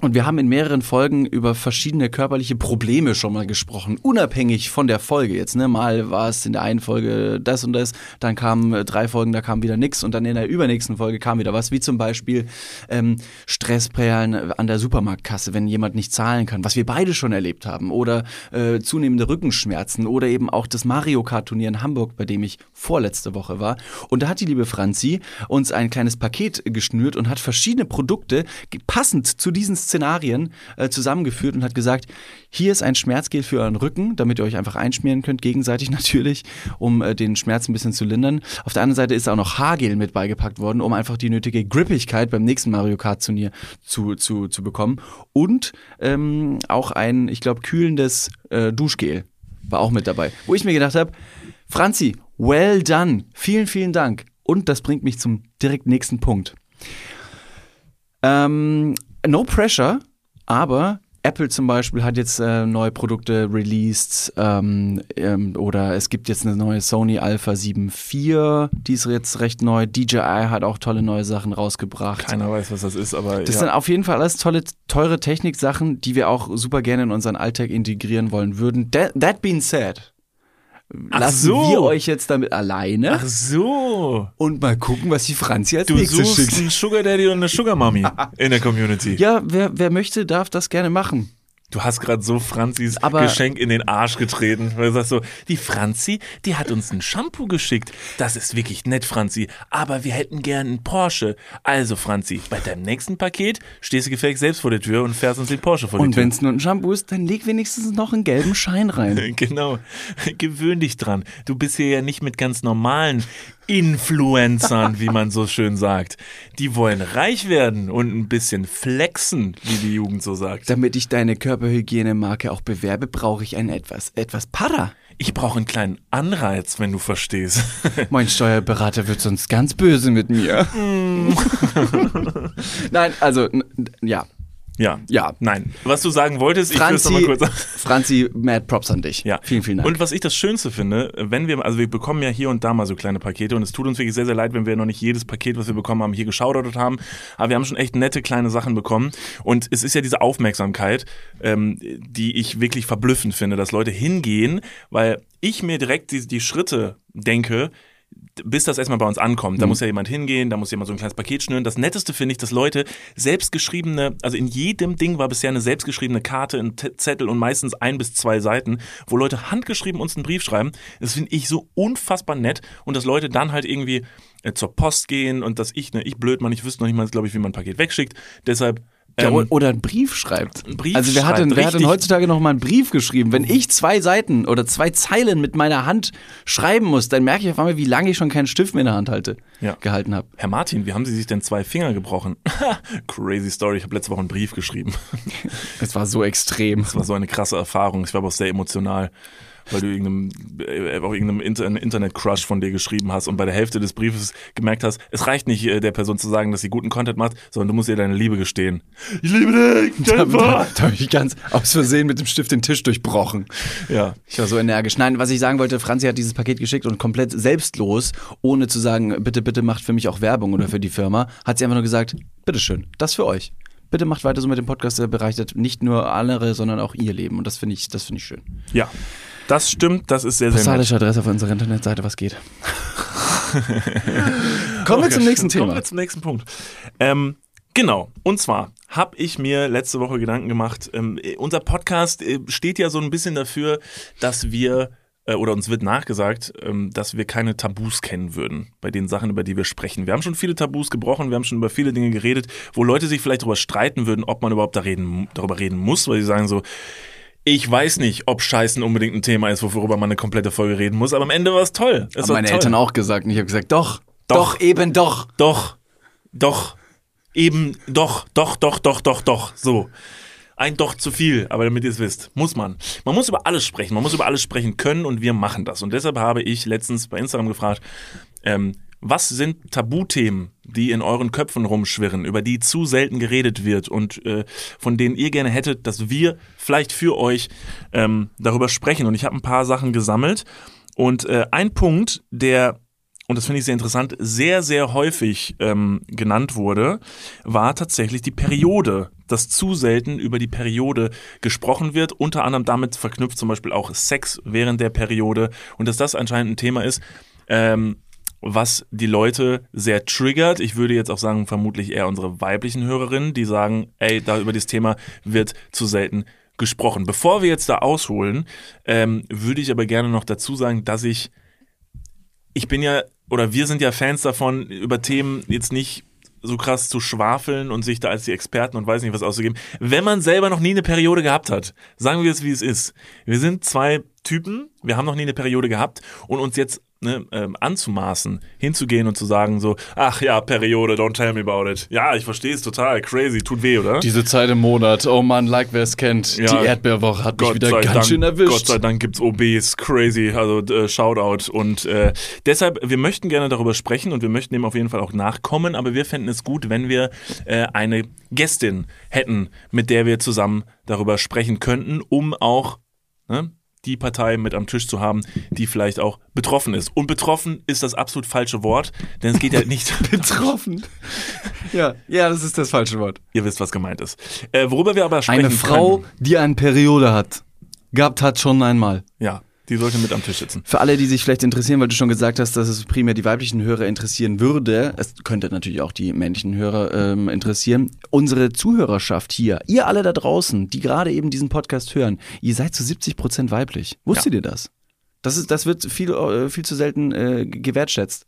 S4: und wir haben in mehreren Folgen über verschiedene körperliche Probleme schon mal gesprochen, unabhängig von der Folge jetzt. Ne? Mal war es in der einen Folge das und das, dann kamen äh, drei Folgen, da kam wieder nix und dann in der übernächsten Folge kam wieder was, wie zum Beispiel ähm, Stressperlen an der Supermarktkasse, wenn jemand nicht zahlen kann, was wir beide schon erlebt haben, oder äh, zunehmende Rückenschmerzen oder eben auch das Mario Kart Turnier in Hamburg, bei dem ich vorletzte Woche war. Und da hat die liebe Franzi uns ein kleines Paket geschnürt und hat verschiedene Produkte passend zu diesen Szenarien äh, zusammengeführt und hat gesagt, hier ist ein Schmerzgel für euren Rücken, damit ihr euch einfach einschmieren könnt, gegenseitig natürlich, um äh, den Schmerz ein bisschen zu lindern. Auf der anderen Seite ist auch noch Haargel mit beigepackt worden, um einfach die nötige Grippigkeit beim nächsten Mario Kart Turnier zu, zu, zu bekommen. Und ähm, auch ein, ich glaube, kühlendes äh, Duschgel war auch mit dabei. Wo ich mir gedacht habe, Franzi, well done. Vielen, vielen Dank. Und das bringt mich zum direkt nächsten Punkt. Ähm, no pressure, aber Apple zum Beispiel hat jetzt äh, neue Produkte released ähm, ähm, oder es gibt jetzt eine neue Sony Alpha 7 IV, die ist jetzt recht neu. DJI hat auch tolle neue Sachen rausgebracht.
S3: Keiner weiß, was das ist, aber
S4: Das
S3: ja.
S4: sind auf jeden Fall alles tolle, teure Techniksachen, die wir auch super gerne in unseren Alltag integrieren wollen würden. That, that being said,
S3: Ach
S4: lassen
S3: so.
S4: wir euch jetzt damit alleine
S3: Ach so.
S4: und mal gucken, was die Franzi als
S3: Du
S4: nächstes
S3: suchst
S4: schickt.
S3: einen Sugar Daddy und eine Sugar Mommy in der Community.
S4: Ja, wer, wer möchte, darf das gerne machen.
S3: Du hast gerade so Franzis
S4: Aber-
S3: Geschenk in den Arsch getreten. Weil du sagst so, die Franzi, die hat uns ein Shampoo geschickt. Das ist wirklich nett, Franzi. Aber wir hätten gern einen Porsche. Also, Franzi, bei deinem nächsten Paket stehst du gefälligst selbst vor der Tür und fährst uns den Porsche vor
S4: Und
S3: die Tür.
S4: wenn es nur ein Shampoo ist, dann leg wenigstens noch einen gelben Schein rein.
S3: Genau. Gewöhn dich dran. Du bist hier ja nicht mit ganz normalen Influencern, wie man so schön sagt. Die wollen reich werden und ein bisschen flexen, wie die Jugend so sagt.
S4: Damit ich deine Körperhygienemarke auch bewerbe, brauche ich ein etwas, etwas Para.
S3: Ich brauche einen kleinen Anreiz, wenn du verstehst.
S4: Mein Steuerberater wird sonst ganz böse mit mir. Nein, also, ja.
S3: Ja.
S4: Ja.
S3: Nein. Was du sagen wolltest, ich
S4: Franzi,
S3: nochmal kurz.
S4: Franzi, mad props an dich.
S3: Ja.
S4: Vielen, vielen Dank.
S3: Und was ich das Schönste finde, wenn wir, also wir bekommen ja hier und da mal so kleine Pakete und es tut uns wirklich sehr, sehr leid, wenn wir noch nicht jedes Paket, was wir bekommen haben, hier geschaudert haben. Aber wir haben schon echt nette kleine Sachen bekommen. Und es ist ja diese Aufmerksamkeit, ähm, die ich wirklich verblüffend finde, dass Leute hingehen, weil ich mir direkt die, die Schritte denke, bis das erstmal bei uns ankommt. Da muss ja jemand hingehen, da muss jemand so ein kleines Paket schnüren. Das Netteste finde ich, dass Leute selbstgeschriebene, also in jedem Ding war bisher eine selbstgeschriebene Karte, ein T- Zettel und meistens ein bis zwei Seiten, wo Leute handgeschrieben uns einen Brief schreiben. Das finde ich so unfassbar nett und dass Leute dann halt irgendwie äh, zur Post gehen und dass ich, ne, ich blöd, man, ich wüsste noch nicht mal, glaube ich, wie man ein Paket wegschickt. Deshalb
S4: Ja,
S3: ähm,
S4: oder einen Brief schreibt.
S3: Einen Brief
S4: also wer hat denn, wer hat denn heutzutage noch mal einen Brief geschrieben? Wenn ich zwei Seiten oder zwei Zeilen mit meiner Hand schreiben muss, dann merke ich auf einmal, wie lange ich schon keinen Stift mehr in der Hand halte,
S3: Ja.
S4: gehalten habe.
S3: Herr Martin, wie haben Sie sich denn zwei Finger gebrochen? Crazy Story. Ich habe letzte Woche einen Brief geschrieben.
S4: Es war so extrem.
S3: Das war so eine krasse Erfahrung. Ich war aber auch sehr emotional, weil du irgendeinem, äh, auch irgendeinem Inter Internet-Crush von dir geschrieben hast und bei der Hälfte des Briefes gemerkt hast, es reicht nicht, äh, der Person zu sagen, dass sie guten Content macht, sondern du musst ihr deine Liebe gestehen. Ich liebe dich,
S4: Da,
S3: Jennifer!
S4: da habe ich ganz aus Versehen mit dem Stift den Tisch durchbrochen.
S3: Ja.
S4: Ich war so energisch. Nein, was ich sagen wollte, Franzi hat dieses Paket geschickt und komplett selbstlos, ohne zu sagen, bitte, bitte macht für mich auch Werbung oder für die Firma, hat sie einfach nur gesagt, bitteschön, das für euch. Bitte macht weiter so mit dem Podcast, der bereichert nicht nur andere, sondern auch ihr Leben. Und das finde ich, das finde ich schön.
S3: Ja. Das stimmt, das ist sehr, sehr nett.
S4: Postalische Adresse auf unserer Internetseite, was geht. Kommen wir zum nächsten
S3: Kommen
S4: Thema.
S3: wir zum nächsten Punkt. Ähm, genau. Und zwar habe ich mir letzte Woche Gedanken gemacht. Ähm, äh, unser Podcast äh, steht ja so ein bisschen dafür, dass wir äh, oder uns wird nachgesagt, ähm, dass wir keine Tabus kennen würden bei den Sachen, über die wir sprechen. Wir haben schon viele Tabus gebrochen, wir haben schon über viele Dinge geredet, wo Leute sich vielleicht darüber streiten würden, ob man überhaupt da reden, darüber reden muss, weil sie sagen so, ich weiß nicht, ob Scheißen unbedingt ein Thema ist, worüber man eine komplette Folge reden muss, aber am Ende war es toll. Es
S4: Haben meine
S3: toll.
S4: Eltern auch gesagt. Und ich habe gesagt, doch,
S3: Doch.
S4: doch, eben doch.
S3: Doch, doch, eben, doch, doch, doch, doch, doch, doch, so. Ein doch zu viel, aber damit ihr es wisst, muss man. Man muss über alles sprechen, man muss über alles sprechen können und wir machen das. Und deshalb habe ich letztens bei Instagram gefragt, ähm, was sind Tabuthemen, die in euren Köpfen rumschwirren, über die zu selten geredet wird und äh, von denen ihr gerne hättet, dass wir vielleicht für euch ähm, darüber sprechen. Und ich habe ein paar Sachen gesammelt. Und äh, ein Punkt, der und das finde ich sehr interessant, sehr, sehr häufig ähm, genannt wurde, war tatsächlich die Periode. Dass zu selten über die Periode gesprochen wird, unter anderem damit verknüpft zum Beispiel auch Sex während der Periode und dass das anscheinend ein Thema ist, ähm, was die Leute sehr triggert. Ich würde jetzt auch sagen, vermutlich eher unsere weiblichen Hörerinnen, die sagen, ey, da über dieses Thema wird zu selten gesprochen. Bevor wir jetzt da ausholen, ähm, würde ich aber gerne noch dazu sagen, dass ich ich bin ja, oder wir sind ja Fans davon, über Themen jetzt nicht so krass zu schwafeln und sich da als die Experten und weiß nicht was auszugeben. Wenn man selber noch nie eine Periode gehabt hat, sagen wir es wie es ist. Wir sind zwei Typen, wir haben noch nie eine Periode gehabt und uns jetzt ne, ähm, anzumaßen, hinzugehen und zu sagen so, ach ja, Periode, don't tell me about it. Ja, ich verstehe es total, crazy, tut weh, oder?
S4: Diese Zeit im Monat, oh Mann, like wer es kennt.
S3: Ja.
S4: Die Erdbeerwoche hat mich
S3: Gott
S4: wieder
S3: sei
S4: ganz
S3: Dank,
S4: schön erwischt.
S3: Gott sei Dank gibt's OBs, crazy, also äh, Shoutout. Und äh, deshalb, wir möchten gerne darüber sprechen und wir möchten dem auf jeden Fall auch nachkommen, aber wir fänden es gut, wenn wir äh, eine Gästin hätten, mit der wir zusammen darüber sprechen könnten, um auch ne, die Partei mit am Tisch zu haben, die vielleicht auch betroffen ist. Und betroffen ist das absolut falsche Wort, denn es geht ja nicht.
S4: Betroffen. ja, ja, das ist das falsche Wort.
S3: Ihr wisst, was gemeint ist. Äh, worüber wir aber sprechen
S4: Eine Frau,
S3: können,
S4: die eine Periode hat, gehabt hat schon einmal.
S3: ja, die sollte mit am Tisch sitzen.
S4: Für alle, die sich vielleicht interessieren, weil du schon gesagt hast, dass es primär die weiblichen Hörer interessieren würde, es könnte natürlich auch die männlichen Hörer ähm, interessieren. Unsere Zuhörerschaft hier, ihr alle da draußen, die gerade eben diesen Podcast hören, ihr seid zu 70 Prozent weiblich. Wusstet ihr das? Das, ist, das wird viel, äh, viel zu selten äh, gewertschätzt.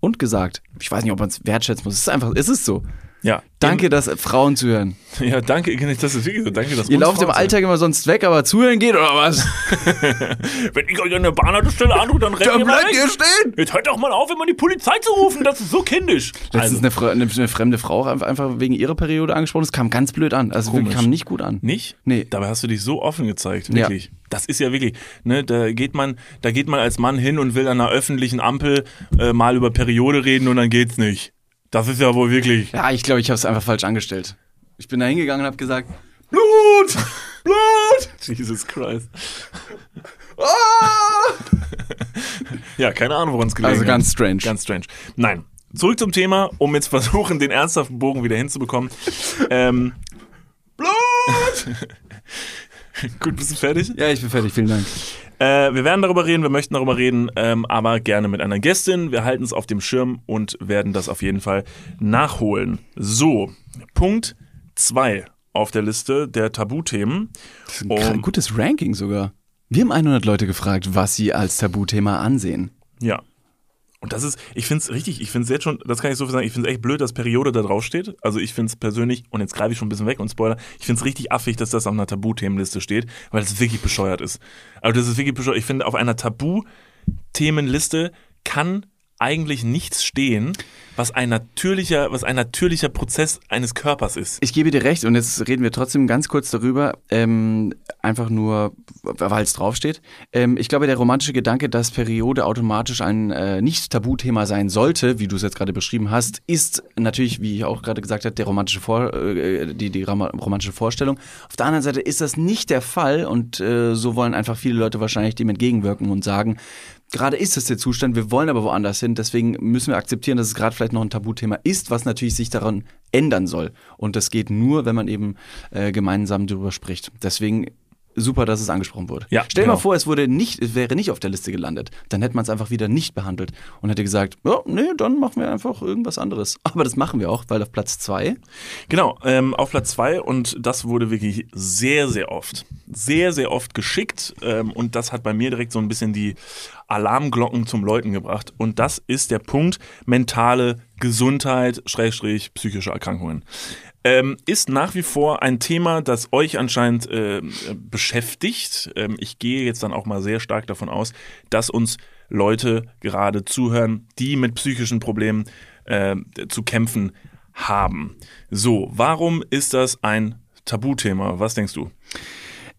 S4: Und gesagt. Ich weiß nicht, ob man es wertschätzen muss. Es ist einfach, es ist so.
S3: Ja.
S4: Danke, dass Frauen zuhören.
S3: Ja, danke, das ist wirklich so. Danke, dass
S4: Ihr lauft im
S3: Frauen
S4: Alltag immer sonst weg, aber zuhören geht oder was?
S3: Wenn ich euch an der Bahnhaltestelle anrufe, dann rennt ihr mal weg.
S4: stehen!
S3: Jetzt hört doch mal auf, immer die Polizei zu rufen. Das ist so kindisch.
S4: Letztens
S3: Also,
S4: eine, eine, fremde Frau einfach wegen ihrer Periode angesprochen. Das kam ganz blöd an. Also wirklich,
S3: Komisch.
S4: kam nicht gut an.
S3: nicht?
S4: Nee.
S3: Dabei hast du dich so offen gezeigt,
S4: Ja.
S3: wirklich. Das ist ja wirklich, ne, da geht man, da geht man als Mann hin und will an einer öffentlichen Ampel äh, mal über Periode reden und dann geht's nicht. Das ist ja wohl wirklich.
S4: Ja, ich glaube, ich habe es einfach falsch angestellt. Ich bin da hingegangen und habe gesagt, Blut! Blut!
S3: Jesus Christ.
S4: Ah!
S3: Ja, keine Ahnung, woran es gelegen
S4: Also ganz strange.
S3: Ganz strange. Nein. Zurück zum Thema, um jetzt versuchen, den ernsthaften Bogen wieder hinzubekommen. ähm,
S4: Blut!
S3: gut, bist du fertig?
S4: Ja, ich bin fertig, vielen Dank.
S3: Äh, wir werden darüber reden, wir möchten darüber reden, ähm, aber gerne mit einer Gästin. Wir halten es auf dem Schirm und werden das auf jeden Fall nachholen. So, Punkt 2 auf der Liste der Tabuthemen.
S4: Das ist ein
S3: Um-
S4: gutes Ranking sogar. Wir haben 100 Leute gefragt, was sie als Tabuthema ansehen.
S3: Ja. Und das ist, ich finde es richtig, ich finde es jetzt schon, das kann ich so viel sagen, ich finde es echt blöd, dass Periode da drauf steht. Also ich finde es persönlich, und jetzt greife ich schon ein bisschen weg und Spoiler, ich finde es richtig affig, dass das auf einer Tabuthemenliste steht, weil das wirklich bescheuert ist. Also das ist wirklich bescheuert. Ich finde, auf einer Tabuthemenliste kann eigentlich nichts stehen, was ein natürlicher, was ein natürlicher Prozess eines Körpers ist.
S4: Ich gebe dir recht und jetzt reden wir trotzdem ganz kurz darüber, ähm, einfach nur, weil es draufsteht. Ähm, ich glaube, der romantische Gedanke, dass Periode automatisch ein äh, nicht-Tabuthema sein sollte, wie du es jetzt gerade beschrieben hast, ist natürlich, wie ich auch gerade gesagt habe, der romantische Vor äh, die, die rom- romantische Vorstellung. Auf der anderen Seite ist das nicht der Fall und äh, so wollen einfach viele Leute wahrscheinlich dem entgegenwirken und sagen, Gerade ist es der Zustand, wir wollen aber woanders hin, deswegen müssen wir akzeptieren, dass es gerade vielleicht noch ein Tabuthema ist, was natürlich sich daran ändern soll. Und das geht nur, wenn man eben äh, gemeinsam darüber spricht. Deswegen super, dass es angesprochen wurde.
S3: Ja,
S4: Stell dir
S3: genau.
S4: mal vor, es wurde nicht, es wäre nicht auf der Liste gelandet. Dann hätte man es einfach wieder nicht behandelt und hätte gesagt, ja, nee, dann machen wir einfach irgendwas anderes. Aber das machen wir auch, weil auf Platz zwei
S3: Genau, ähm, auf Platz zwei und das wurde wirklich sehr, sehr oft, sehr, sehr oft geschickt ähm, und das hat bei mir direkt so ein bisschen die Alarmglocken zum Läuten gebracht und das ist der Punkt mentale Gesundheit, Schrägstrich, psychische Erkrankungen. Ähm, ist nach wie vor ein Thema, das euch anscheinend äh, beschäftigt. Ähm, ich gehe jetzt dann auch mal sehr stark davon aus, dass uns Leute gerade zuhören, die mit psychischen Problemen äh, zu kämpfen haben. So, warum ist das ein Tabuthema? Was denkst du?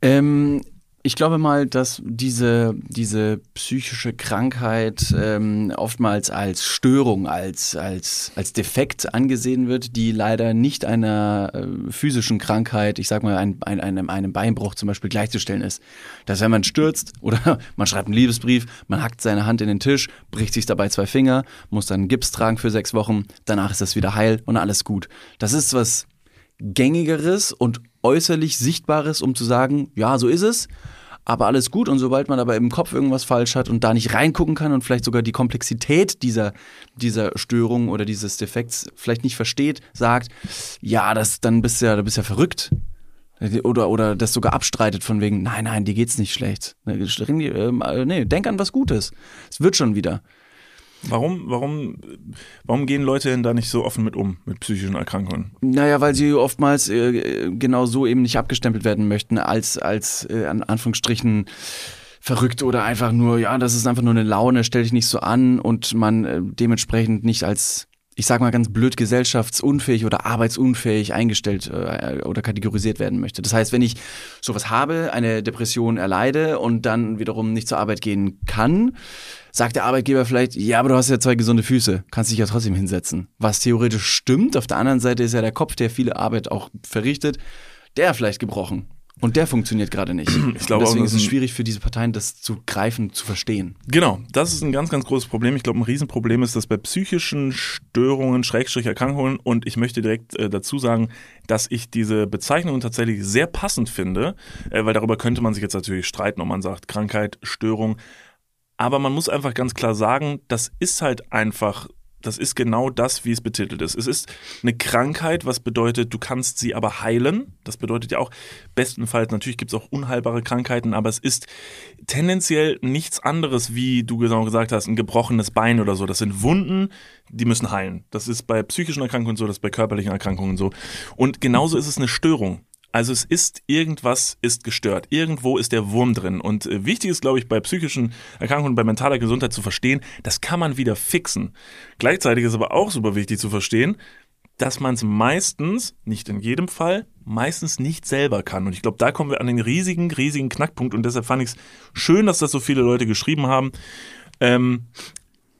S4: Ähm, ich glaube mal, dass diese, diese psychische Krankheit ähm, oftmals als Störung, als, als, als Defekt angesehen wird, die leider nicht einer äh, physischen Krankheit, ich sag mal ein, ein, einem, einem Beinbruch zum Beispiel gleichzustellen ist. Dass wenn man stürzt oder man schreibt einen Liebesbrief, man hackt seine Hand in den Tisch, bricht sich dabei zwei Finger, muss dann Gips tragen für sechs Wochen, danach ist das wieder heil und alles gut. Das ist was gängigeres und äußerlich sichtbares, um zu sagen, ja, so ist es, aber alles gut. Und sobald man aber im Kopf irgendwas falsch hat und da nicht reingucken kann und vielleicht sogar die Komplexität dieser, dieser Störung oder dieses Defekts vielleicht nicht versteht, sagt, ja, das, dann bist du ja, du bist ja verrückt. Oder, oder das sogar abstreitet von wegen, nein, nein, dir geht's nicht schlecht. Nee, denk an was Gutes. Es wird schon wieder.
S3: Warum, warum, warum gehen Leute denn da nicht so offen mit um, mit psychischen Erkrankungen?
S4: Naja, weil sie oftmals äh, genau so eben nicht abgestempelt werden möchten, als, als äh, an Anführungsstrichen verrückt oder einfach nur, ja, das ist einfach nur eine Laune, stell dich nicht so an und man äh, dementsprechend nicht als, ich sag mal ganz blöd, gesellschaftsunfähig oder arbeitsunfähig eingestellt äh, oder kategorisiert werden möchte. Das heißt, wenn ich sowas habe, eine Depression erleide und dann wiederum nicht zur Arbeit gehen kann, sagt der Arbeitgeber vielleicht, ja, aber du hast ja zwei gesunde Füße, kannst dich ja trotzdem hinsetzen. Was theoretisch stimmt, auf der anderen Seite ist ja der Kopf, der viele Arbeit auch verrichtet, der vielleicht gebrochen. Und der funktioniert gerade nicht.
S3: Ich glaube auch,
S4: deswegen
S3: das
S4: ist es schwierig für diese Parteien, das zu greifen, zu verstehen.
S3: Genau, das ist ein ganz, ganz großes Problem. Ich glaube, ein Riesenproblem ist das bei psychischen Störungen, Schrägstrich Erkrankungen. Und ich möchte direkt äh, dazu sagen, dass ich diese Bezeichnung tatsächlich sehr passend finde, äh, weil darüber könnte man sich jetzt natürlich streiten, ob man sagt Krankheit, Störung. Aber man muss einfach ganz klar sagen, das ist halt einfach das ist genau das, wie es betitelt ist. Es ist eine Krankheit, was bedeutet, du kannst sie aber heilen. Das bedeutet ja auch, bestenfalls, natürlich gibt es auch unheilbare Krankheiten, aber es ist tendenziell nichts anderes, wie du genau gesagt hast, ein gebrochenes Bein oder so. Das sind Wunden, die müssen heilen. Das ist bei psychischen Erkrankungen so, das ist bei körperlichen Erkrankungen so. Und genauso ist es eine Störung. Also es ist irgendwas ist gestört. Irgendwo ist der Wurm drin. Und äh, wichtig ist, glaube ich, bei psychischen Erkrankungen, bei mentaler Gesundheit zu verstehen, das kann man wieder fixen. Gleichzeitig ist aber auch super wichtig zu verstehen, dass man es meistens, nicht in jedem Fall, meistens nicht selber kann. Und ich glaube, da kommen wir an den riesigen, riesigen Knackpunkt. Und deshalb fand ich es schön, dass das so viele Leute geschrieben haben. Ähm,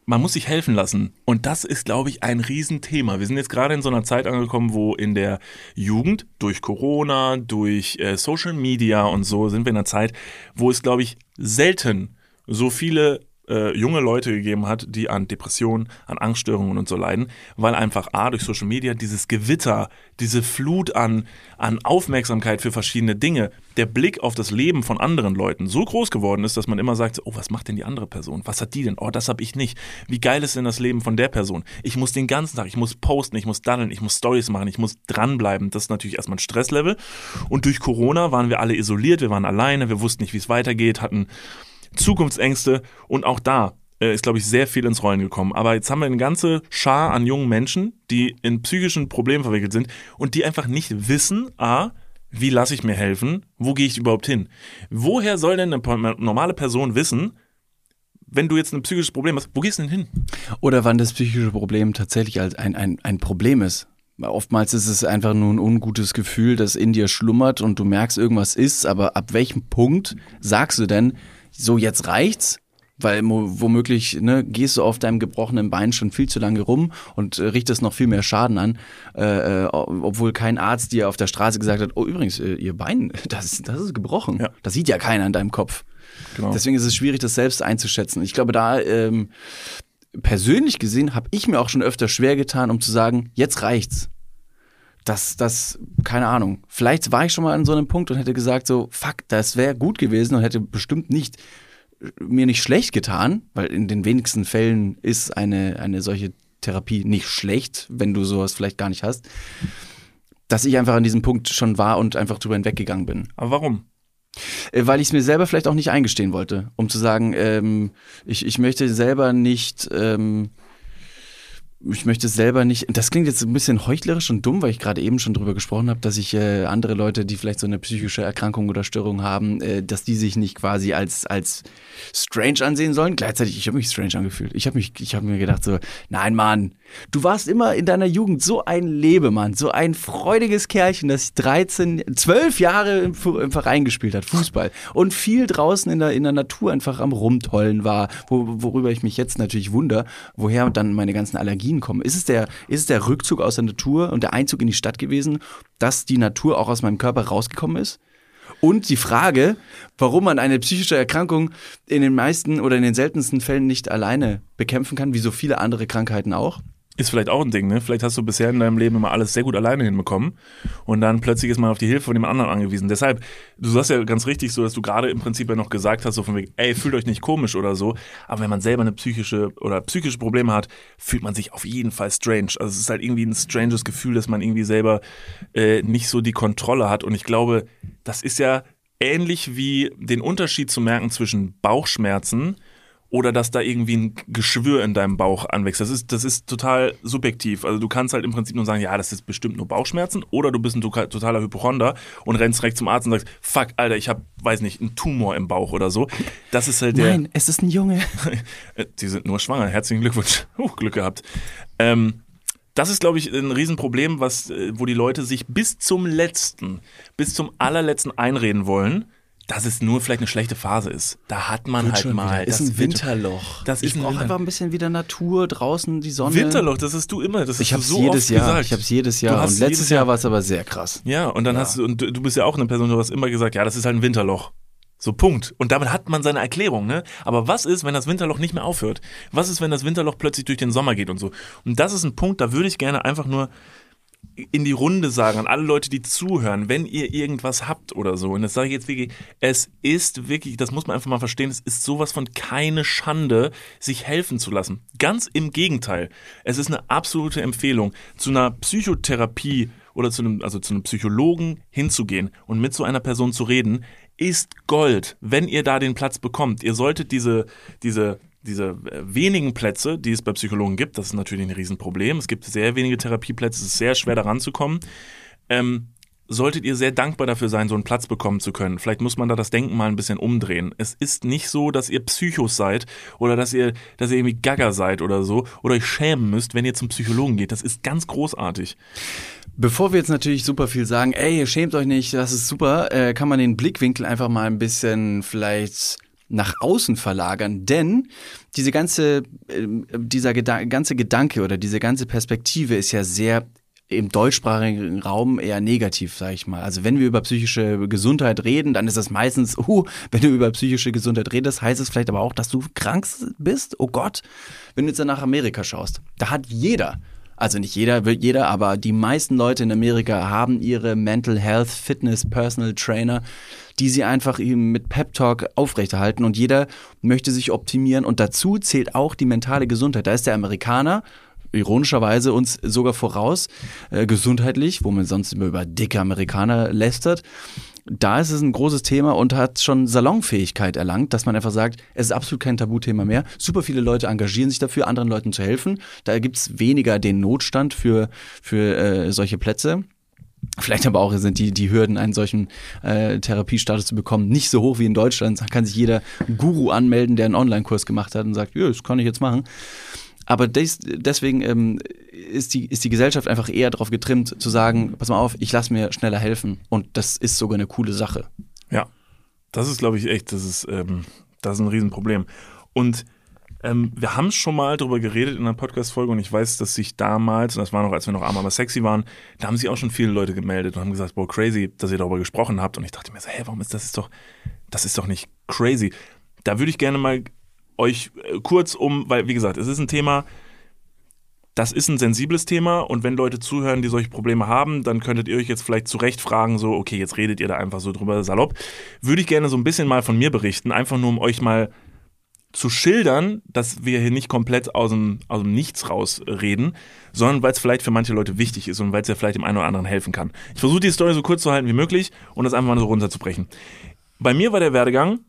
S3: man muss sich helfen lassen. Und das ist, glaube ich, ein Riesenthema. Wir sind jetzt gerade in so einer Zeit angekommen, wo in der Jugend durch Corona, durch äh, Social Media und so sind wir in einer Zeit, wo es, glaube ich, selten so viele äh, junge Leute gegeben hat, die an Depressionen, an Angststörungen und so leiden, weil einfach A, durch Social Media dieses Gewitter, diese Flut an, an Aufmerksamkeit für verschiedene Dinge, der Blick auf das Leben von anderen Leuten so groß geworden ist, dass man immer sagt, oh, was macht denn die andere Person? Was hat die denn? Oh, das habe ich nicht. Wie geil ist denn das Leben von der Person? Ich muss den ganzen Tag, ich muss posten, ich muss daddeln, ich muss Stories machen, ich muss dranbleiben. Das ist natürlich erstmal ein Stresslevel. Und durch Corona waren wir alle isoliert, wir waren alleine, wir wussten nicht, wie es weitergeht, hatten Zukunftsängste und auch da äh, ist, glaube ich, sehr viel ins Rollen gekommen. Aber jetzt haben wir eine ganze Schar an jungen Menschen, die in psychischen Problemen verwickelt sind und die einfach nicht wissen, a, wie lasse ich mir helfen, wo gehe ich überhaupt hin? Woher soll denn eine normale Person wissen, wenn du jetzt ein psychisches Problem hast, wo gehst du denn hin?
S4: Oder wann das psychische Problem tatsächlich als ein, ein, ein Problem ist. Oftmals ist es einfach nur ein ungutes Gefühl, das in dir schlummert und du merkst, irgendwas ist, aber ab welchem Punkt sagst du denn, so jetzt reicht's, weil womöglich ne, gehst du auf deinem gebrochenen Bein schon viel zu lange rum und äh, richtest noch viel mehr Schaden an, äh, äh, obwohl kein Arzt dir auf der Straße gesagt hat, oh übrigens, äh, ihr Bein, das, das ist gebrochen. Ja. Das sieht ja keiner in deinem Kopf. Genau. Deswegen ist es schwierig, das selbst einzuschätzen. Ich glaube, da ähm, persönlich gesehen habe ich mir auch schon öfter schwer getan, um zu sagen, jetzt reicht's das, das, keine Ahnung. Vielleicht war ich schon mal an so einem Punkt und hätte gesagt so, fuck, das wäre gut gewesen und hätte bestimmt nicht mir nicht schlecht getan, weil in den wenigsten Fällen ist eine, eine solche Therapie nicht schlecht, wenn du sowas vielleicht gar nicht hast, dass ich einfach an diesem Punkt schon war und einfach drüber hinweggegangen bin.
S3: Aber warum?
S4: Äh, weil ich es mir selber vielleicht auch nicht eingestehen wollte, um zu sagen, ähm, ich, ich möchte selber nicht ähm, ich möchte selber nicht, das klingt jetzt ein bisschen heuchlerisch und dumm, weil ich gerade eben schon drüber gesprochen habe, dass ich äh, andere Leute, die vielleicht so eine psychische Erkrankung oder Störung haben, äh, dass die sich nicht quasi als, als strange ansehen sollen. Gleichzeitig, ich habe mich strange angefühlt. Ich habe mich, ich habe mir gedacht so, nein, Mann, du warst immer in deiner Jugend so ein Lebemann, so ein freudiges Kerlchen, das 13, 12 Jahre im, im Verein gespielt hat, Fußball und viel draußen in der, in der Natur einfach am Rumtollen war, wo, worüber ich mich jetzt natürlich wundere, woher dann meine ganzen Allergien kommen. Ist es der, ist es der Rückzug aus der Natur und der Einzug in die Stadt gewesen, dass die Natur auch aus meinem Körper rausgekommen ist? Und die Frage, warum man eine psychische Erkrankung in den meisten oder in den seltensten Fällen nicht alleine bekämpfen kann, wie so viele andere Krankheiten auch.
S3: Ist vielleicht auch ein Ding, ne? Vielleicht hast du bisher in deinem Leben immer alles sehr gut alleine hinbekommen und dann plötzlich ist man auf die Hilfe von dem anderen angewiesen. Deshalb, du sagst ja ganz richtig so, dass du gerade im Prinzip ja noch gesagt hast, so von wegen, ey, fühlt euch nicht komisch oder so. Aber wenn man selber eine psychische oder psychische Probleme hat, fühlt man sich auf jeden Fall strange. Also es ist halt irgendwie ein stranges Gefühl, dass man irgendwie selber äh, nicht so die Kontrolle hat. Und ich glaube, das ist ja ähnlich wie den Unterschied zu merken zwischen Bauchschmerzen oder dass da irgendwie ein Geschwür in deinem Bauch anwächst. Das ist, das ist total subjektiv. Also du kannst halt im Prinzip nur sagen, ja, das ist bestimmt nur Bauchschmerzen oder du bist ein totaler Hypochonder und rennst direkt zum Arzt und sagst, fuck, Alter, ich habe, weiß nicht, einen Tumor im Bauch oder so. Das ist halt der...
S4: Nein, es ist ein Junge.
S3: Die sind nur schwanger. Herzlichen Glückwunsch. Uh, Glück gehabt. Ähm, das ist, glaube ich, ein Riesenproblem, was, äh, wo die Leute sich bis zum letzten, bis zum allerletzten einreden wollen, dass es nur vielleicht eine schlechte Phase ist. Da hat man Wird halt mal.
S4: Das ist ein Winterloch.
S3: Das
S4: ich brauche einfach ein bisschen wieder Natur, draußen die Sonne.
S3: Winterloch, das hast du immer. Das
S4: ich
S3: habe
S4: so jedes Jahr. Gesagt. Ich habe es jedes Jahr. Und letztes Jahr, Jahr war es aber sehr krass.
S3: Ja, und dann ja. hast du, und du bist ja auch eine Person, du hast immer gesagt, ja, das ist halt ein Winterloch. So, Punkt. Und damit hat man seine Erklärung, ne? Aber was ist, wenn das Winterloch nicht mehr aufhört? Was ist, wenn das Winterloch plötzlich durch den Sommer geht und so? Und das ist ein Punkt, da würde ich gerne einfach nur in die Runde sagen, an alle Leute, die zuhören, wenn ihr irgendwas habt oder so, und das sage ich jetzt wirklich, es ist wirklich, das muss man einfach mal verstehen, es ist sowas von keine Schande, sich helfen zu lassen. Ganz im Gegenteil. Es ist eine absolute Empfehlung, zu einer Psychotherapie oder zu einem, also zu einem Psychologen hinzugehen und mit so einer Person zu reden, ist Gold, wenn ihr da den Platz bekommt. Ihr solltet diese, diese diese äh, wenigen Plätze, die es bei Psychologen gibt, das ist natürlich ein Riesenproblem. Es gibt sehr wenige Therapieplätze, es ist sehr schwer daran zu kommen. Ähm, solltet ihr sehr dankbar dafür sein, so einen Platz bekommen zu können. Vielleicht muss man da das Denken mal ein bisschen umdrehen. Es ist nicht so, dass ihr Psychos seid oder dass ihr, dass ihr irgendwie Gaga seid oder so oder euch schämen müsst, wenn ihr zum Psychologen geht. Das ist ganz großartig.
S4: Bevor wir jetzt natürlich super viel sagen, ey, ihr schämt euch nicht, das ist super, äh, kann man den Blickwinkel einfach mal ein bisschen vielleicht nach außen verlagern, denn diese ganze, äh, dieser Geda ganze Gedanke oder diese ganze Perspektive ist ja sehr im deutschsprachigen Raum eher negativ, sage ich mal. Also wenn wir über psychische Gesundheit reden, dann ist das meistens, uh, wenn du über psychische Gesundheit redest, heißt es vielleicht aber auch, dass du krank bist. Oh Gott, wenn du jetzt nach Amerika schaust, da hat jeder also nicht jeder, jeder, aber die meisten Leute in Amerika haben ihre Mental Health, Fitness, Personal Trainer, die sie einfach mit Pep Talk aufrechterhalten und jeder möchte sich optimieren und dazu zählt auch die mentale Gesundheit. Da ist der Amerikaner ironischerweise uns sogar voraus, äh, gesundheitlich, wo man sonst immer über dicke Amerikaner lästert da ist es ein großes Thema und hat schon Salonfähigkeit erlangt, dass man einfach sagt, es ist absolut kein Tabuthema mehr. Super viele Leute engagieren sich dafür, anderen Leuten zu helfen. Da gibt's weniger den Notstand für, für äh, solche Plätze. Vielleicht aber auch sind die, die Hürden, einen solchen äh, Therapiestatus zu bekommen, nicht so hoch wie in Deutschland. Da kann sich jeder Guru anmelden, der einen Online-Kurs gemacht hat und sagt, ja, das kann ich jetzt machen. Aber des, deswegen ähm, ist, die, ist die Gesellschaft einfach eher darauf getrimmt, zu sagen, pass mal auf, ich lasse mir schneller helfen. Und das ist sogar eine coole Sache.
S3: Ja, das ist, glaube ich, echt, das ist, ähm, das ist ein Riesenproblem. Und ähm, wir haben schon mal darüber geredet in einer Podcast-Folge und ich weiß, dass sich damals, und das war noch, als wir noch arm aber sexy waren, da haben sich auch schon viele Leute gemeldet und haben gesagt, boah, crazy, dass ihr darüber gesprochen habt. Und ich dachte mir so, hä, warum ist das ist doch, das ist doch nicht crazy. Da würde ich gerne mal euch äh, kurz um, weil wie gesagt, es ist ein Thema, das ist ein sensibles Thema und wenn Leute zuhören, die solche Probleme haben, dann könntet ihr euch jetzt vielleicht zurecht fragen, so, okay, jetzt redet ihr da einfach so drüber salopp. Würde ich gerne so ein bisschen mal von mir berichten, einfach nur um euch mal zu schildern, dass wir hier nicht komplett aus dem, aus dem Nichts raus reden, sondern weil es vielleicht für manche Leute wichtig ist und weil es ja vielleicht dem einen oder anderen helfen kann. Ich versuche die Story so kurz zu halten wie möglich und das einfach mal so runterzubrechen. Bei mir war der Werdegang,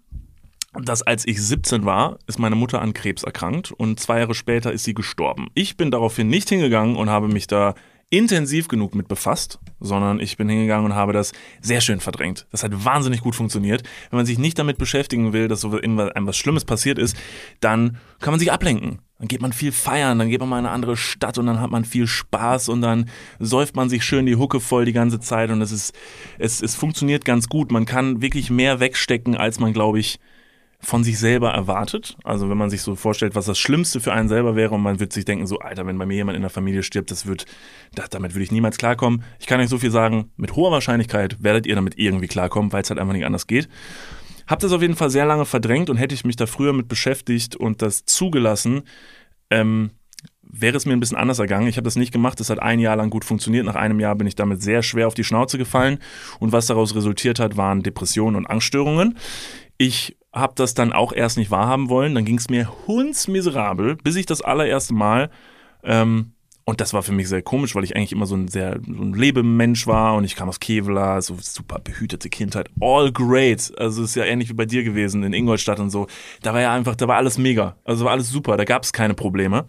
S3: dass als ich 17 war, ist meine Mutter an Krebs erkrankt und zwei Jahre später ist sie gestorben. Ich bin daraufhin nicht hingegangen und habe mich da intensiv genug mit befasst, sondern ich bin hingegangen und habe das sehr schön verdrängt. Das hat wahnsinnig gut funktioniert. Wenn man sich nicht damit beschäftigen will, dass so einem was Schlimmes passiert ist, dann kann man sich ablenken. Dann geht man viel feiern, dann geht man mal in eine andere Stadt und dann hat man viel Spaß und dann säuft man sich schön die Hucke voll die ganze Zeit und es ist, es, es funktioniert ganz gut. Man kann wirklich mehr wegstecken, als man, glaube ich, von sich selber erwartet. Also wenn man sich so vorstellt, was das Schlimmste für einen selber wäre und man wird sich denken, so, Alter, wenn bei mir jemand in der Familie stirbt, das wird, das, damit würde ich niemals klarkommen. Ich kann euch so viel sagen, mit hoher Wahrscheinlichkeit werdet ihr damit irgendwie klarkommen, weil es halt einfach nicht anders geht. Hab das auf jeden Fall sehr lange verdrängt und hätte ich mich da früher mit beschäftigt und das zugelassen, ähm, wäre es mir ein bisschen anders ergangen. Ich habe das nicht gemacht, das hat ein Jahr lang gut funktioniert. Nach einem Jahr bin ich damit sehr schwer auf die Schnauze gefallen und was daraus resultiert hat, waren Depressionen und Angststörungen. Ich habe das dann auch erst nicht wahrhaben wollen. Dann ging es mir hundsmiserabel, bis ich das allererste Mal, ähm, und das war für mich sehr komisch, weil ich eigentlich immer so ein sehr so ein Lebemensch war und ich kam aus Kevlar, so super behütete Kindheit, all great. Also ist ja ähnlich wie bei dir gewesen in Ingolstadt und so. Da war ja einfach, da war alles mega. Also war alles super, da gab es keine Probleme.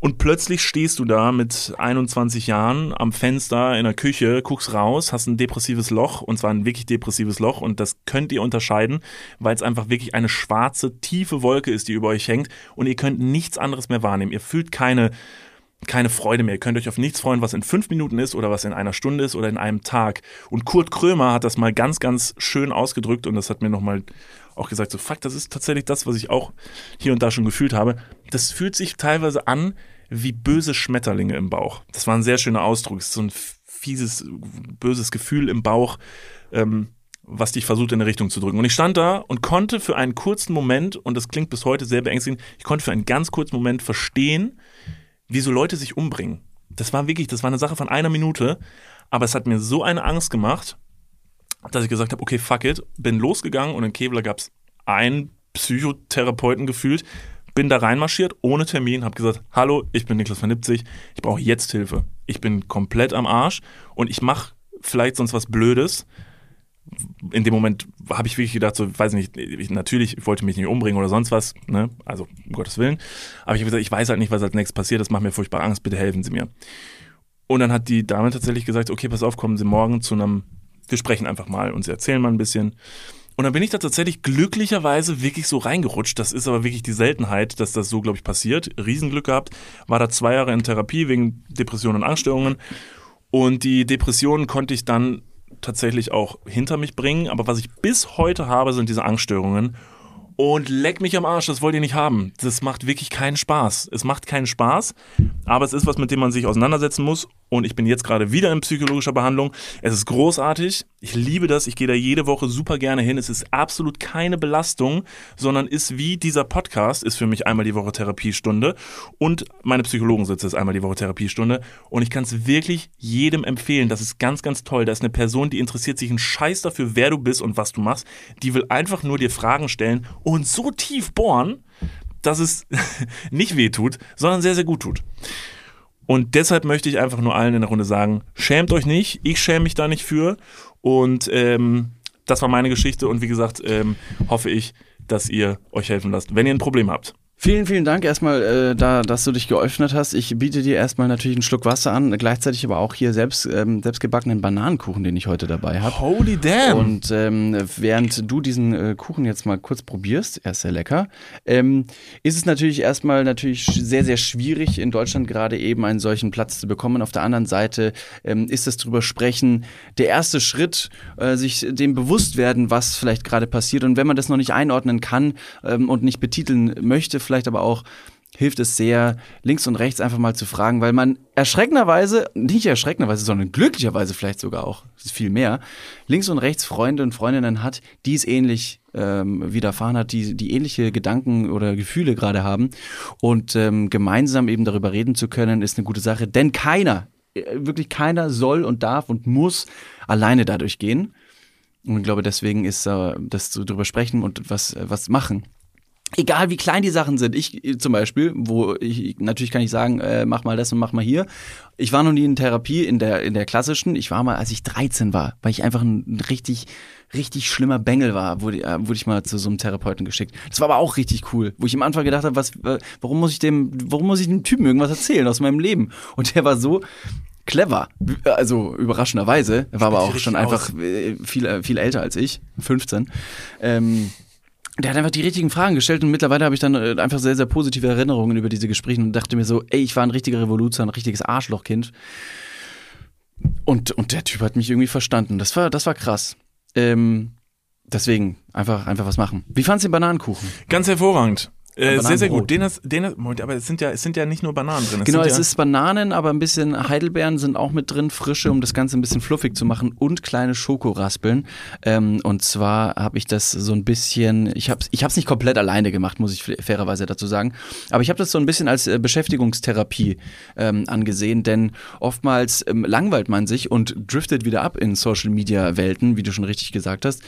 S3: Und plötzlich stehst du da mit 21 Jahren am Fenster in der Küche, guckst raus, hast ein depressives Loch und zwar ein wirklich depressives Loch und das könnt ihr unterscheiden, weil es einfach wirklich eine schwarze, tiefe Wolke ist, die über euch hängt und ihr könnt nichts anderes mehr wahrnehmen. Ihr fühlt keine keine Freude mehr. Ihr könnt euch auf nichts freuen, was in fünf Minuten ist oder was in einer Stunde ist oder in einem Tag. Und Kurt Krömer hat das mal ganz, ganz schön ausgedrückt und das hat mir nochmal auch gesagt, so fuck, das ist tatsächlich das, was ich auch hier und da schon gefühlt habe. Das fühlt sich teilweise an wie böse Schmetterlinge im Bauch. Das war ein sehr schöner Ausdruck. So ein fieses, böses Gefühl im Bauch, ähm, was dich versucht in eine Richtung zu drücken. Und ich stand da und konnte für einen kurzen Moment, und das klingt bis heute sehr beängstigend, ich konnte für einen ganz kurzen Moment verstehen, wieso Leute sich umbringen. Das war wirklich, das war eine Sache von einer Minute, aber es hat mir so eine Angst gemacht, dass ich gesagt habe, okay, fuck it, bin losgegangen und in Kevlar gab es einen Psychotherapeuten gefühlt, bin da reinmarschiert, ohne Termin, habe gesagt, hallo, ich bin Niklas von 70, ich brauche jetzt Hilfe. Ich bin komplett am Arsch und ich mache vielleicht sonst was Blödes. In dem Moment habe ich wirklich gedacht, so, weiß nicht, ich, natürlich, ich wollte mich nicht umbringen oder sonst was, ne? also um Gottes Willen. Aber ich habe gesagt, ich weiß halt nicht, was als nächstes passiert, das macht mir furchtbar Angst, bitte helfen Sie mir. Und dann hat die Dame tatsächlich gesagt, okay, pass auf, kommen Sie morgen zu einem, wir sprechen einfach mal und Sie erzählen mal ein bisschen. Und dann bin ich da tatsächlich glücklicherweise wirklich so reingerutscht. Das ist aber wirklich die Seltenheit, dass das so, glaube ich, passiert. Riesenglück gehabt. War da zwei Jahre in Therapie wegen Depressionen und Angststörungen. Und die Depressionen konnte ich dann tatsächlich auch hinter mich bringen. Aber was ich bis heute habe, sind diese Angststörungen. Und leck mich am Arsch, das wollt ihr nicht haben. Das macht wirklich keinen Spaß. Es macht keinen Spaß, aber es ist was, mit dem man sich auseinandersetzen muss. Und ich bin jetzt gerade wieder in psychologischer Behandlung. Es ist großartig. Ich liebe das. Ich gehe da jede Woche super gerne hin. Es ist absolut keine Belastung, sondern ist wie dieser Podcast, ist für mich einmal die Woche Therapiestunde. Und meine Psychologensitze ist einmal die Woche Therapiestunde. Und ich kann es wirklich jedem empfehlen. Das ist ganz, ganz toll. Da ist eine Person, die interessiert sich einen Scheiß dafür, wer du bist und was du machst. Die will einfach nur dir Fragen stellen und so tief bohren, dass es nicht weh tut, sondern sehr, sehr gut tut. Und deshalb möchte ich einfach nur allen in der Runde sagen, schämt euch nicht, ich schäme mich da nicht für. Und ähm, das war meine Geschichte und wie gesagt, ähm, hoffe ich, dass ihr euch helfen lasst, wenn ihr ein Problem habt.
S4: Vielen, vielen Dank erstmal, äh, da, dass du dich geöffnet hast. Ich biete dir erstmal natürlich einen Schluck Wasser an, gleichzeitig aber auch hier selbst, ähm, selbstgebackenen Bananenkuchen, den ich heute dabei habe.
S3: Holy damn!
S4: Und ähm, während du diesen äh, Kuchen jetzt mal kurz probierst, er ist sehr lecker, ähm, ist es natürlich erstmal natürlich sehr, sehr schwierig, in Deutschland gerade eben einen solchen Platz zu bekommen. Auf der anderen Seite ähm, ist das drüber sprechen der erste Schritt, äh, sich dem bewusst werden, was vielleicht gerade passiert. Und wenn man das noch nicht einordnen kann ähm, und nicht betiteln möchte, vielleicht aber auch hilft es sehr, links und rechts einfach mal zu fragen, weil man erschreckenderweise, nicht erschreckenderweise, sondern glücklicherweise vielleicht sogar auch, viel mehr, links und rechts Freunde und Freundinnen hat, die es ähnlich ähm, widerfahren hat, die, die ähnliche Gedanken oder Gefühle gerade haben. Und ähm, gemeinsam eben darüber reden zu können, ist eine gute Sache, denn keiner, äh, wirklich keiner soll und darf und muss alleine dadurch gehen. Und ich glaube, deswegen ist äh, das zu drüber sprechen und was, was machen Egal wie klein die Sachen sind, ich äh, zum Beispiel, wo ich natürlich kann ich sagen, äh, mach mal das und mach mal hier. Ich war noch nie in Therapie in der in der klassischen. Ich war mal, als ich 13 war, weil ich einfach ein richtig richtig schlimmer Bengel war, wurde, äh, wurde ich mal zu so einem Therapeuten geschickt. Das war aber auch richtig cool, wo ich am Anfang gedacht habe, was, äh, warum muss ich dem, warum muss ich dem Typen irgendwas erzählen aus meinem Leben? Und der war so clever, also überraschenderweise, er war aber auch schon einfach äh, viel viel älter als ich, 15. Ähm, der hat einfach die richtigen Fragen gestellt und mittlerweile habe ich dann äh, einfach sehr, sehr positive Erinnerungen über diese Gespräche und dachte mir so, ey, ich war ein richtiger Revoluzer, ein richtiges Arschlochkind. Und, und der Typ hat mich irgendwie verstanden. Das war, das war krass. Ähm, deswegen einfach, einfach was machen. Wie fandst du den Bananenkuchen?
S3: Ganz hervorragend. Äh, sehr, sehr gut. Den hast, den hast, aber es sind, ja, es sind ja nicht nur Bananen drin.
S4: Es genau, es
S3: ja
S4: ist Bananen, aber ein bisschen Heidelbeeren sind auch mit drin, frische, um das Ganze ein bisschen fluffig zu machen und kleine Schokoraspeln. Ähm, und zwar habe ich das so ein bisschen, ich habe es ich hab's nicht komplett alleine gemacht, muss ich fairerweise dazu sagen, aber ich habe das so ein bisschen als äh, Beschäftigungstherapie ähm, angesehen, denn oftmals ähm, langweilt man sich und driftet wieder ab in Social-Media-Welten, wie du schon richtig gesagt hast.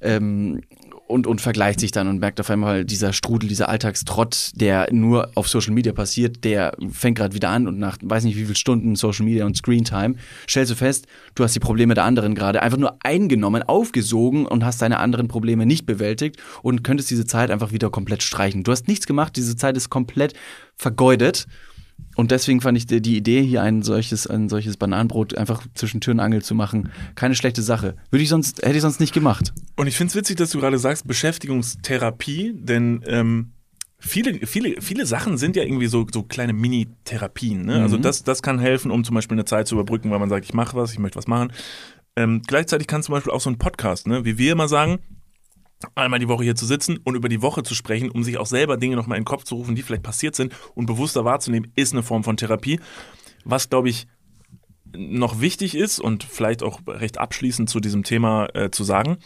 S4: Ähm, und, und vergleicht sich dann und merkt auf einmal, dieser Strudel, dieser Alltagstrott, der nur auf Social Media passiert, der fängt gerade wieder an und nach weiß nicht wie viel Stunden Social Media und Screen Time stellst du fest, du hast die Probleme der anderen gerade einfach nur eingenommen, aufgesogen und hast deine anderen Probleme nicht bewältigt und könntest diese Zeit einfach wieder komplett streichen. Du hast nichts gemacht, diese Zeit ist komplett vergeudet und deswegen fand ich die, die, Idee, hier ein solches, ein solches Bananenbrot einfach zwischen Tür und Angel zu machen, keine schlechte Sache. Würde ich sonst, hätte ich sonst nicht gemacht.
S3: Und ich finde es witzig, dass du gerade sagst, Beschäftigungstherapie, denn ähm, viele, viele, viele Sachen sind ja irgendwie so, so kleine Mini-Therapien. Ne? Also mhm. Also das, das kann helfen, um zum Beispiel eine Zeit zu überbrücken, weil man sagt, ich mache was, ich möchte was machen. Ähm, gleichzeitig kann zum Beispiel auch so ein Podcast, ne? wie wir immer sagen, einmal die Woche hier zu sitzen und über die Woche zu sprechen, um sich auch selber Dinge nochmal in den Kopf zu rufen, die vielleicht passiert sind und bewusster wahrzunehmen, ist eine Form von Therapie. Was, glaube ich, noch wichtig ist und vielleicht auch recht abschließend zu diesem Thema äh, zu sagen,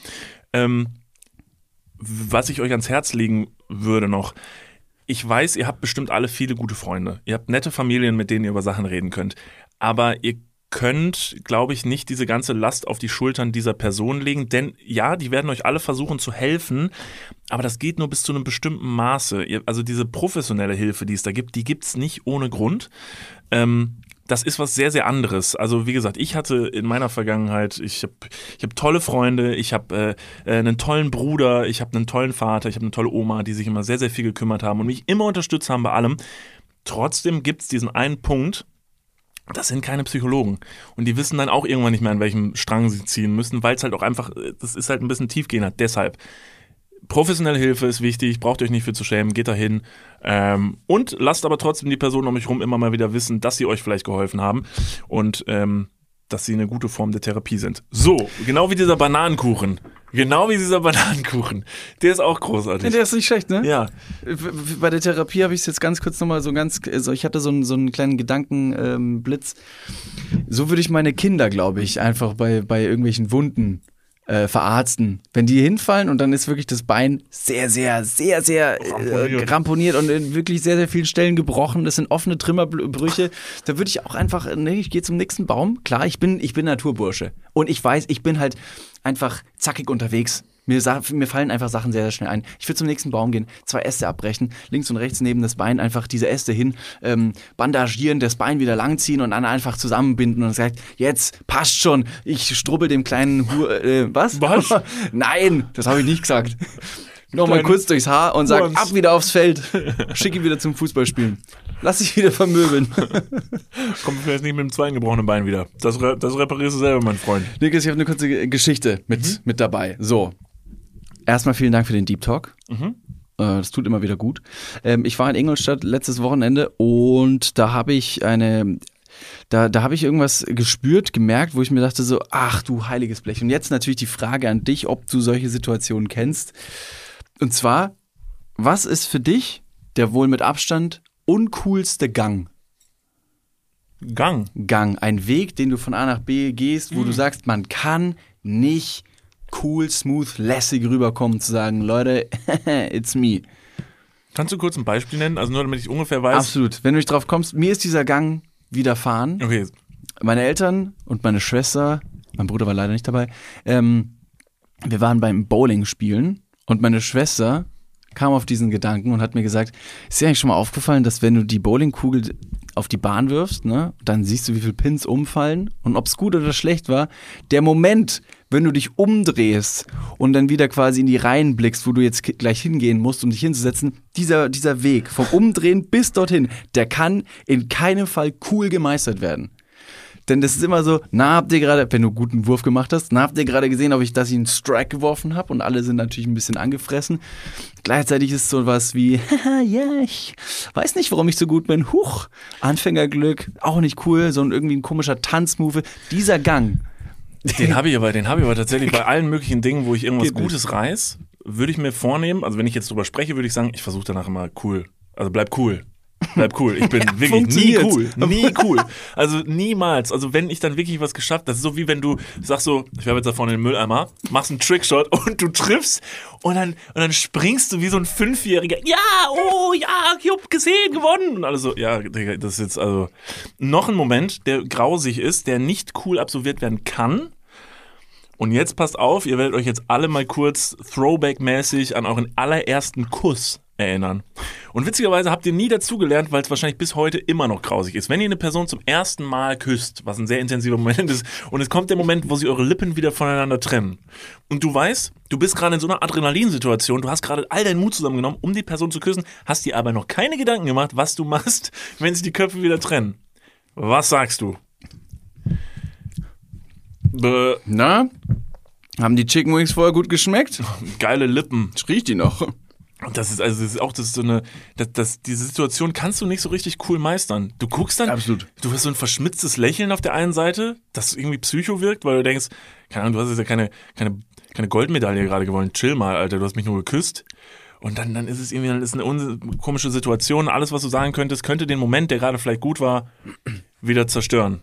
S3: ähm, was ich euch ans Herz legen würde noch, ich weiß, ihr habt bestimmt alle viele gute Freunde. Ihr habt nette Familien, mit denen ihr über Sachen reden könnt. Aber ihr könnt, glaube ich, nicht diese ganze Last auf die Schultern dieser Person legen, denn ja, die werden euch alle versuchen zu helfen, aber das geht nur bis zu einem bestimmten Maße. Also diese professionelle Hilfe, die es da gibt, die gibt's nicht ohne Grund. Ähm, das ist was sehr, sehr anderes. Also wie gesagt, ich hatte in meiner Vergangenheit, ich habe ich hab tolle Freunde, ich habe äh, äh, einen tollen Bruder, ich habe einen tollen Vater, ich habe eine tolle Oma, die sich immer sehr, sehr viel gekümmert haben und mich immer unterstützt haben bei allem. Trotzdem gibt's diesen einen Punkt, das sind keine Psychologen. Und die wissen dann auch irgendwann nicht mehr, an welchem Strang sie ziehen müssen, weil es halt auch einfach, das ist halt ein bisschen tiefgehender. Deshalb, professionelle Hilfe ist wichtig, braucht euch nicht für zu schämen, geht dahin. Ähm, und lasst aber trotzdem die Personen um euch rum immer mal wieder wissen, dass sie euch vielleicht geholfen haben. Und ähm, dass sie eine gute Form der Therapie sind. So, genau wie dieser Bananenkuchen. Genau wie dieser Bananenkuchen. Der ist auch großartig. Ja,
S4: der ist nicht schlecht, ne?
S3: Ja.
S4: Bei der Therapie habe ich es jetzt ganz kurz nochmal so ganz, also ich hatte so einen, so einen kleinen Gedankenblitz. Ähm, so würde ich meine Kinder, glaube ich, einfach bei, bei irgendwelchen Wunden äh, verarzten. Wenn die hinfallen und dann ist wirklich das Bein sehr, sehr, sehr, sehr äh, ramponiert und in wirklich sehr, sehr vielen Stellen gebrochen. Das sind offene Trümmerbrüche. Da würde ich auch einfach, nee, ich gehe zum nächsten Baum. Klar, ich bin, ich bin Naturbursche. Und ich weiß, ich bin halt einfach zackig unterwegs. Mir, mir, fallen einfach Sachen sehr, sehr schnell ein. Ich würde zum nächsten Baum gehen, zwei Äste abbrechen, links und rechts neben das Bein einfach diese Äste hin, ähm, bandagieren, das Bein wieder langziehen und dann einfach zusammenbinden und sagt, jetzt passt schon, ich strubbel dem kleinen Hu äh, was?
S3: Was?
S4: Nein, das habe ich nicht gesagt. Nochmal kurz durchs Haar und sag, ab wieder aufs Feld. Schick ihn wieder zum Fußballspielen. Lass dich wieder vermöbeln.
S3: Kommt vielleicht nicht mit dem zweiten gebrochenen Bein wieder. Das, das reparierst du selber, mein Freund.
S4: Niklas, ich habe eine kurze Geschichte mit, mhm. mit dabei. So, Erstmal vielen Dank für den Deep Talk. Mhm. Äh, das tut immer wieder gut. Ähm, ich war in Ingolstadt letztes Wochenende und da habe ich eine da, da habe ich irgendwas gespürt, gemerkt, wo ich mir dachte so, ach du heiliges Blech. Und jetzt natürlich die Frage an dich, ob du solche Situationen kennst. Und zwar, was ist für dich der wohl mit Abstand uncoolste Gang?
S3: Gang?
S4: Gang. Ein Weg, den du von A nach B gehst, wo mhm. du sagst, man kann nicht cool, smooth, lässig rüberkommen, zu sagen, Leute, it's me.
S3: Kannst du kurz ein Beispiel nennen? Also nur damit ich ungefähr weiß.
S4: Absolut. Wenn du nicht drauf kommst, mir ist dieser Gang widerfahren.
S3: Okay.
S4: Meine Eltern und meine Schwester, mein Bruder war leider nicht dabei, ähm, wir waren beim Bowling spielen und meine Schwester kam auf diesen Gedanken und hat mir gesagt, ist dir eigentlich schon mal aufgefallen, dass wenn du die Bowlingkugel auf die Bahn wirfst, ne, dann siehst du, wie viele Pins umfallen und ob es gut oder schlecht war. Der Moment, wenn du dich umdrehst und dann wieder quasi in die Reihen blickst, wo du jetzt gleich hingehen musst, um dich hinzusetzen, dieser, dieser Weg vom Umdrehen bis dorthin, der kann in keinem Fall cool gemeistert werden. Denn das ist immer so, na, habt ihr gerade, wenn du einen guten Wurf gemacht hast, na, habt ihr gerade gesehen, ob ich, dass ich einen Strike geworfen habe und alle sind natürlich ein bisschen angefressen. Gleichzeitig ist so was wie, haha, ja, ich weiß nicht, warum ich so gut bin. Huch, Anfängerglück, auch nicht cool, so ein irgendwie ein komischer Tanzmove. Dieser Gang.
S3: Den habe ich aber, den habe ich aber tatsächlich bei allen möglichen Dingen, wo ich irgendwas Gutes reiß, würde ich mir vornehmen, also wenn ich jetzt drüber spreche, würde ich sagen, ich versuche danach immer cool. Also bleib cool. Bleib cool. Ich bin ja, wirklich nie cool. Nie cool. Also niemals. Also wenn ich dann wirklich was geschafft, das ist so wie wenn du sagst so, ich werfe jetzt da vorne den Mülleimer, machst einen Trickshot und du triffst und dann, und dann springst du wie so ein Fünfjähriger. Ja, oh ja, ich hab gesehen, gewonnen. Und alles so, ja, das ist jetzt also noch ein Moment, der grausig ist, der nicht cool absolviert werden kann. Und jetzt passt auf, ihr werdet euch jetzt alle mal kurz Throwback-mäßig an euren allerersten Kuss erinnern. Und witzigerweise habt ihr nie dazugelernt, weil es wahrscheinlich bis heute immer noch grausig ist. Wenn ihr eine Person zum ersten Mal küsst, was ein sehr intensiver Moment ist, und es kommt der Moment, wo sie eure Lippen wieder voneinander trennen. Und du weißt, du bist gerade in so einer Adrenalinsituation, du hast gerade all deinen Mut zusammengenommen, um die Person zu küssen, hast dir aber noch keine Gedanken gemacht, was du machst, wenn sie die Köpfe wieder trennen. Was sagst du?
S4: Bäh. Na? Haben die Chicken Wings vorher gut geschmeckt?
S3: Geile Lippen.
S4: Ich riech die noch.
S3: Das ist also das ist auch das ist so eine das, das diese Situation kannst du nicht so richtig cool meistern. Du guckst dann
S4: Absolut.
S3: du hast so ein verschmitztes Lächeln auf der einen Seite, das irgendwie psycho wirkt, weil du denkst, keine Ahnung, du hast jetzt ja keine keine keine Goldmedaille gerade gewonnen. Chill mal, Alter, du hast mich nur geküsst. Und dann dann ist es irgendwie dann ist eine komische Situation, alles was du sagen könntest, könnte den Moment, der gerade vielleicht gut war, wieder zerstören.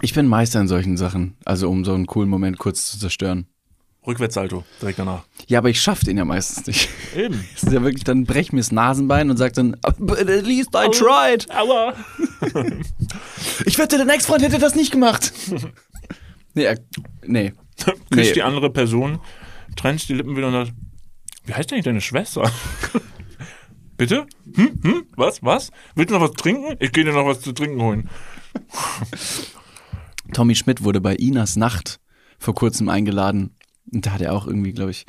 S4: Ich bin Meister in solchen Sachen, also um so einen coolen Moment kurz zu zerstören.
S3: Rückwärtssalto direkt danach.
S4: Ja, aber ich schaff den ja meistens nicht.
S3: Eben.
S4: Das ist ja wirklich, dann brech mir das Nasenbein und sag dann, but at least I tried.
S3: Aua.
S4: Ich wette, dein Ex-Freund hätte das nicht gemacht. nee, er, nee.
S3: Küsst
S4: Nee.
S3: die andere Person, trennt die Lippen wieder und sagt, wie heißt eigentlich deine Schwester? Bitte? Hm? Hm? Was? Was? Willst du noch was trinken? Ich gehe dir noch was zu trinken holen.
S4: Tommy Schmidt wurde bei Inas Nacht vor kurzem eingeladen. Und da hat er auch irgendwie, glaube ich,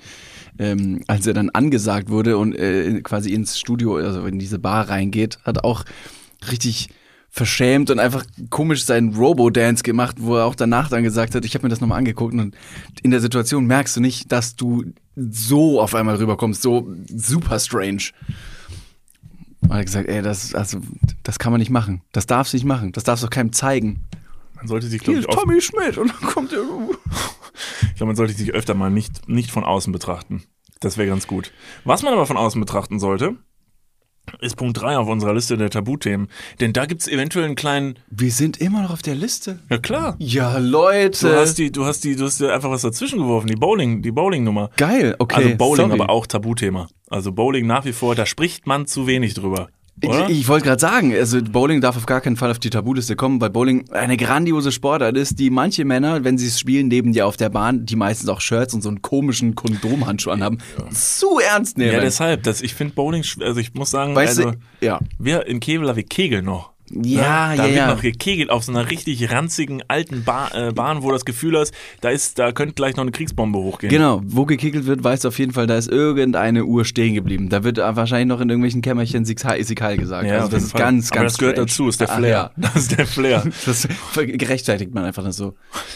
S4: ähm, als er dann angesagt wurde und äh, quasi ins Studio, also in diese Bar reingeht, hat er auch richtig verschämt und einfach komisch seinen Robo-Dance gemacht, wo er auch danach dann gesagt hat, ich habe mir das nochmal angeguckt und in der Situation merkst du nicht, dass du so auf einmal rüberkommst, so super strange. Und er hat gesagt, ey, das, also, das kann man nicht machen. Das darfst du nicht machen. Das darfst du keinem zeigen.
S3: Man sollte sich, glaube ich,
S4: Tommy Schmidt und dann kommt er.
S3: Ich glaub, man sollte sich öfter mal nicht, nicht von außen betrachten. Das wäre ganz gut. Was man aber von außen betrachten sollte, ist Punkt 3 auf unserer Liste der Tabuthemen. Denn da gibt's eventuell einen kleinen,
S4: Wir sind immer noch auf der Liste.
S3: ja klar,
S4: Ja, Leute.
S3: Du hast die, du hast die, du hast dir einfach was dazwischen geworfen, die Bowling, die Bowling-Nummer.
S4: Geil, okay.
S3: also Bowling,
S4: sorry.
S3: aber auch Tabuthema. Also Bowling nach wie vor, da spricht man zu wenig drüber. Oder?
S4: Ich, ich wollte gerade sagen, also Bowling darf auf gar keinen Fall auf die Tabuliste kommen, weil Bowling eine grandiose Sportart ist, die manche Männer, wenn sie es spielen, neben dir auf der Bahn, die meistens auch Shirts und so einen komischen Kondomhandschuh anhaben, zu ernst nehmen.
S3: ja, deshalb, das, ich finde Bowling, also ich muss sagen,
S4: weißt
S3: also,
S4: du, ja.
S3: wir in Kevlar, wir kegeln noch.
S4: Ja,
S3: Da
S4: ja,
S3: wird
S4: ja.
S3: noch gekegelt auf so einer richtig ranzigen alten ba äh, Bahn, wo du das Gefühl hast, da ist, da könnte gleich noch eine Kriegsbombe hochgehen.
S4: Genau, wo gekegelt wird, weißt du auf jeden Fall, da ist irgendeine Uhr stehen geblieben. Da wird wahrscheinlich noch in irgendwelchen Kämmerchen Sikal Sikal gesagt.
S3: Ja,
S4: also das ist
S3: Fall.
S4: ganz,
S3: Aber
S4: ganz
S3: das gehört
S4: strange.
S3: dazu, ist der
S4: Ach,
S3: Flair.
S4: ja.
S3: Das ist der Flair.
S4: Das gerechtfertigt man einfach so.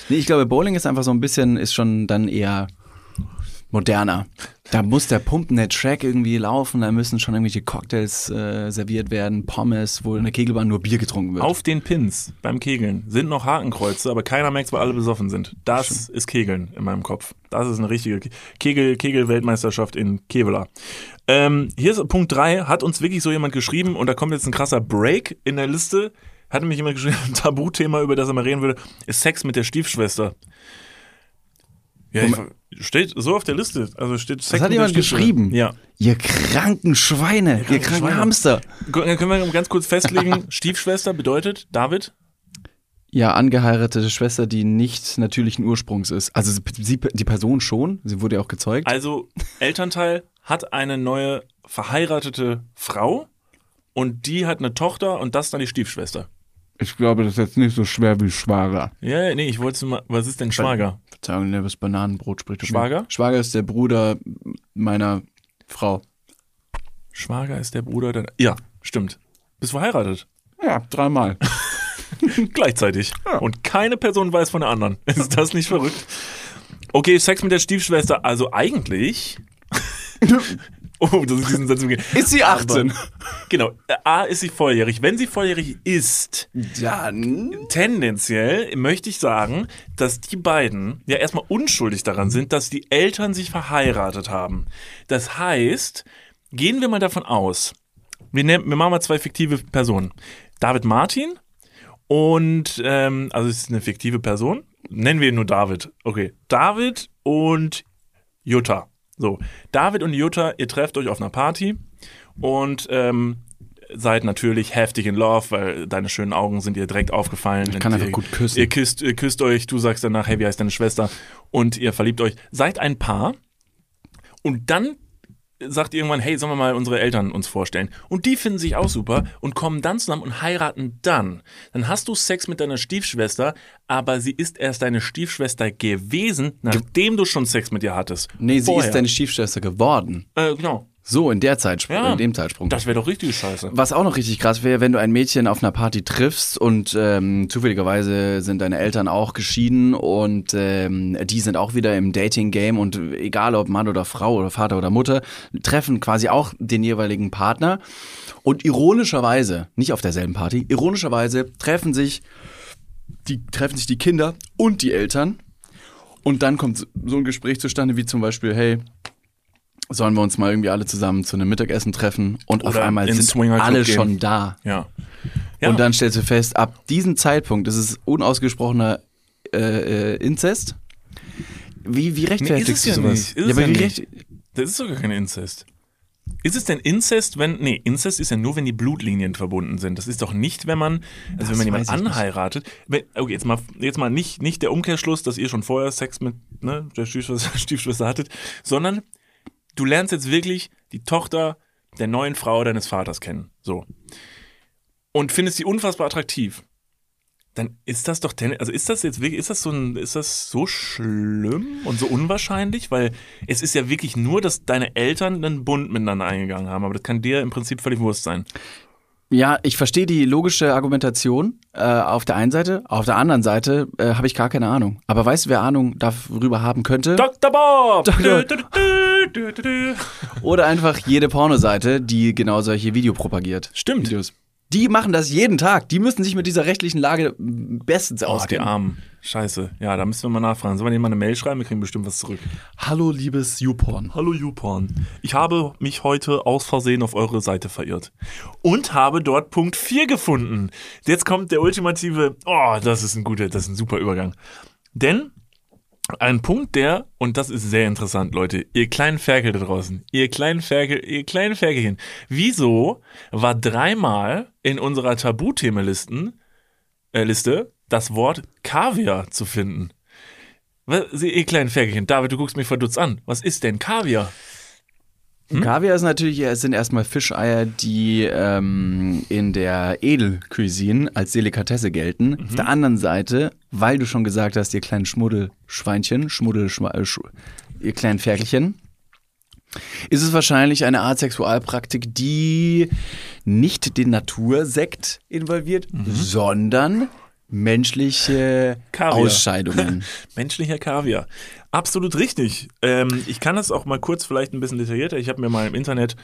S4: Nee, ich glaube, Bowling ist einfach so ein bisschen, ist schon dann eher moderner. Da muss der Pumpen-Net-Track irgendwie laufen, da müssen schon irgendwelche Cocktails äh, serviert werden, Pommes, wo in der Kegelbahn nur Bier getrunken wird.
S3: Auf den Pins beim Kegeln sind noch Hakenkreuze, aber keiner merkt, weil alle besoffen sind. Das ist Kegeln in meinem Kopf. Das ist eine richtige Ke- Kegel, Kegel-Weltmeisterschaft in Kevlar. Ähm, hier ist Punkt 3, hat uns wirklich so jemand geschrieben und da kommt jetzt ein krasser Break in der Liste. Hat nämlich jemand geschrieben, ein Tabuthema, über das er mal reden würde, ist Sex mit der Stiefschwester. Ja, ich, steht so auf der Liste. Also steht Sex
S4: das hat jemand geschrieben.
S3: Ja.
S4: Ihr kranken Schweine, ihr kranken
S3: Schweine.
S4: Hamster.
S3: Dann können wir ganz kurz festlegen, Stiefschwester bedeutet, David,
S4: Ja, angeheiratete Schwester, die nicht natürlichen Ursprungs ist. Also sie, die Person schon, sie wurde ja auch gezeugt.
S3: Also, Elternteil hat eine neue verheiratete Frau und die hat eine Tochter und das ist dann die Stiefschwester.
S2: Ich glaube, das ist jetzt nicht so schwer wie Schwager.
S3: Ja, ja, nee, ich wollte mal, was ist denn Schwager?
S4: Verzeihung, der das Bananenbrot spricht.
S3: Schwager?
S4: Schwager ist der Bruder meiner Frau.
S3: Schwager ist der Bruder der. Ja, stimmt. Bist verheiratet.
S2: Ja, dreimal.
S3: Gleichzeitig. Und keine Person weiß von der anderen. Ist das nicht verrückt? Okay, Sex mit der Stiefschwester. Also eigentlich. Oh, das ist diesen Satz.
S4: Ist sie 18?
S3: Aber, genau. A, ist sie volljährig. Wenn sie volljährig ist,
S4: Dann.
S3: tendenziell möchte ich sagen, dass die beiden ja erstmal unschuldig daran sind, dass die Eltern sich verheiratet haben. Das heißt, gehen wir mal davon aus, wir, nehmen, wir machen mal zwei fiktive Personen. David Martin und, ähm, also es ist eine fiktive Person, nennen wir ihn nur David. Okay, David und Jutta. So, David und Jutta, ihr trefft euch auf einer Party und ähm, seid natürlich heftig in love, weil deine schönen Augen sind ihr direkt aufgefallen.
S4: Ich kann einfach
S3: ihr,
S4: gut küssen.
S3: Ihr küsst, ihr küsst euch, du sagst danach, hey, wie heißt deine Schwester? Und ihr verliebt euch. Seid ein Paar und dann sagt irgendwann, hey, sollen wir mal unsere Eltern uns vorstellen? Und die finden sich auch super und kommen dann zusammen und heiraten dann. Dann hast du Sex mit deiner Stiefschwester, aber sie ist erst deine Stiefschwester gewesen, nachdem du schon Sex mit ihr hattest.
S4: Nee, sie
S3: Vorher.
S4: ist deine Stiefschwester geworden.
S3: Äh, genau.
S4: So, in der Zeitsprung,
S3: Ja.
S4: in dem Zeitsprung.
S3: Das wäre doch richtig scheiße.
S4: Was auch noch richtig krass wäre, wenn du ein Mädchen auf einer Party triffst und ähm, zufälligerweise sind deine Eltern auch geschieden und ähm, die sind auch wieder im Dating-Game und egal ob Mann oder Frau oder Vater oder Mutter, treffen quasi auch den jeweiligen Partner und ironischerweise, nicht auf derselben Party, ironischerweise treffen sich die, treffen sich die Kinder und die Eltern und dann kommt so ein Gespräch zustande wie zum Beispiel, hey, sollen wir uns mal irgendwie alle zusammen zu einem Mittagessen treffen und auf
S3: Oder
S4: einmal
S3: ins
S4: sind alle
S3: gehen.
S4: schon da.
S3: Ja. ja.
S4: Und dann stellst du fest, ab diesem Zeitpunkt, das ist unausgesprochener äh, äh, Inzest, Wie, wie rechtfertigst
S3: Nee, ist es
S4: du
S3: ja
S4: sowas?
S3: nicht. Ist es
S4: aber
S3: ja
S4: wie
S3: nicht.
S4: recht,
S3: Das ist sogar kein Inzest. Ist es denn Inzest, wenn. Nee, Inzest ist ja nur, wenn die Blutlinien verbunden sind. Das ist doch nicht, wenn man. Also,
S4: Das
S3: wenn man jemanden anheiratet. Wenn, okay, jetzt mal, jetzt mal nicht, nicht der Umkehrschluss, dass ihr schon vorher Sex mit ne, der Stiefschwester, Stiefschwester hattet, sondern du lernst jetzt wirklich die Tochter der neuen Frau deines Vaters kennen. So. Und findest sie unfassbar attraktiv. Dann ist das doch, also ist das jetzt wirklich, ist das so ein, ist das so schlimm und so unwahrscheinlich? Weil es ist ja wirklich nur, dass deine Eltern einen Bund miteinander eingegangen haben, aber das kann dir im Prinzip völlig Wurst sein.
S4: Ja, ich verstehe die logische Argumentation äh, auf der einen Seite. Auf der anderen Seite äh, habe ich gar keine Ahnung. Aber weißt du, wer Ahnung darüber haben könnte?
S3: Dr. Bob!
S4: Dr.
S3: Du, du.
S4: Oder einfach jede Pornoseite, die genau solche Video propagiert.
S3: Stimmt.
S4: Videos. Die machen das jeden Tag. Die müssen sich mit dieser rechtlichen Lage bestens
S3: Oh, die
S4: auskennen.
S3: Armen. Scheiße. Ja, da müssen wir mal nachfragen. Sollen wir denen mal eine Mail schreiben? Wir kriegen bestimmt was zurück.
S4: Hallo, liebes YouPorn.
S3: Hallo YouPorn. Ich habe mich heute aus Versehen auf eure Seite verirrt. Und habe dort Punkt 4 gefunden. Jetzt kommt der ultimative, oh, das ist ein guter, das ist ein super Übergang. Denn ein Punkt, der, und das ist sehr interessant, Leute, ihr kleinen Ferkel da draußen, ihr kleinen Ferkel, ihr kleinen Ferkelchen, wieso war dreimal in unserer Tabuthemenlisten, äh, Liste, das Wort Kaviar zu finden? Was, ihr kleinen Ferkelchen, David, du guckst mich verdutzt an. Was ist denn Kaviar? Hm?
S4: Kaviar ist natürlich, es sind erstmal Fischeier, die ähm, in der Edelcuisine als Delikatesse gelten.
S3: Mhm.
S4: Auf der anderen Seite, weil du schon gesagt hast, ihr kleinen Schmuddelschweinchen, Schmuddel, äh, ihr kleinen Ferkelchen, ist es wahrscheinlich eine Art Sexualpraktik, die nicht den Natursekt involviert,
S3: Mhm.
S4: sondern menschliche
S3: Kaviar.
S4: Ausscheidungen.
S3: Menschlicher Kaviar. Absolut richtig. Ähm, ich kann das auch mal kurz vielleicht ein bisschen detaillierter. Ich habe mir mal im Internet,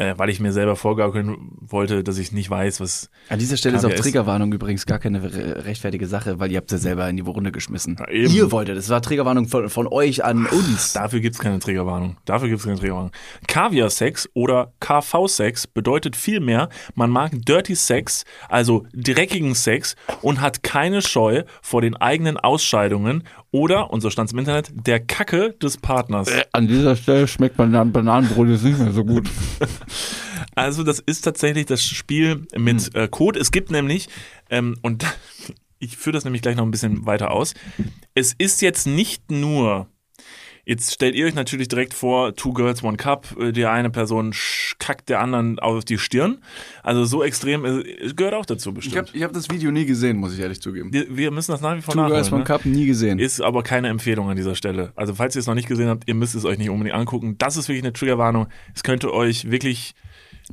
S3: äh, weil ich mir selber vorgaukeln wollte, dass ich nicht weiß, was.
S4: An dieser Stelle ist
S3: Kaviar
S4: auch
S3: ist-
S4: Triggerwarnung übrigens gar keine re- rechtfertige Sache, weil ihr habt ja selber in die Runde geschmissen.
S3: Ja,
S4: ihr wolltet, es war Triggerwarnung von, von euch an uns.
S3: Dafür gibt's keine Triggerwarnung. Dafür gibt's keine Triggerwarnung. Kaviar-Sex oder KV-Sex bedeutet vielmehr, man mag Dirty Sex, also dreckigen Sex und hat keine Scheu vor den eigenen Ausscheidungen oder, und so stand's im Internet, der Kacke des Partners.
S4: An dieser Stelle schmeckt man Bananenbrot jetzt nicht mehr so gut.
S3: Also das ist tatsächlich das Spiel mit äh, Code. Es gibt nämlich, ähm, und ich führe das nämlich gleich noch ein bisschen weiter aus, es ist jetzt nicht nur, jetzt stellt ihr euch natürlich direkt vor, Two Girls, One Cup, äh, die eine Person kackt der anderen auf die Stirn. Also so extrem, äh, es gehört auch dazu
S4: Ich
S3: bestimmt.
S4: habe ich hab das Video nie gesehen, muss ich ehrlich zugeben.
S3: wir, wir müssen das nach wie vor
S4: Two Girls. One
S3: Ne?
S4: Cup nie gesehen.
S3: Ist aber keine Empfehlung an dieser Stelle. Also falls ihr es noch nicht gesehen habt, ihr müsst es euch nicht unbedingt angucken. Das ist wirklich eine Triggerwarnung. Es könnte euch wirklich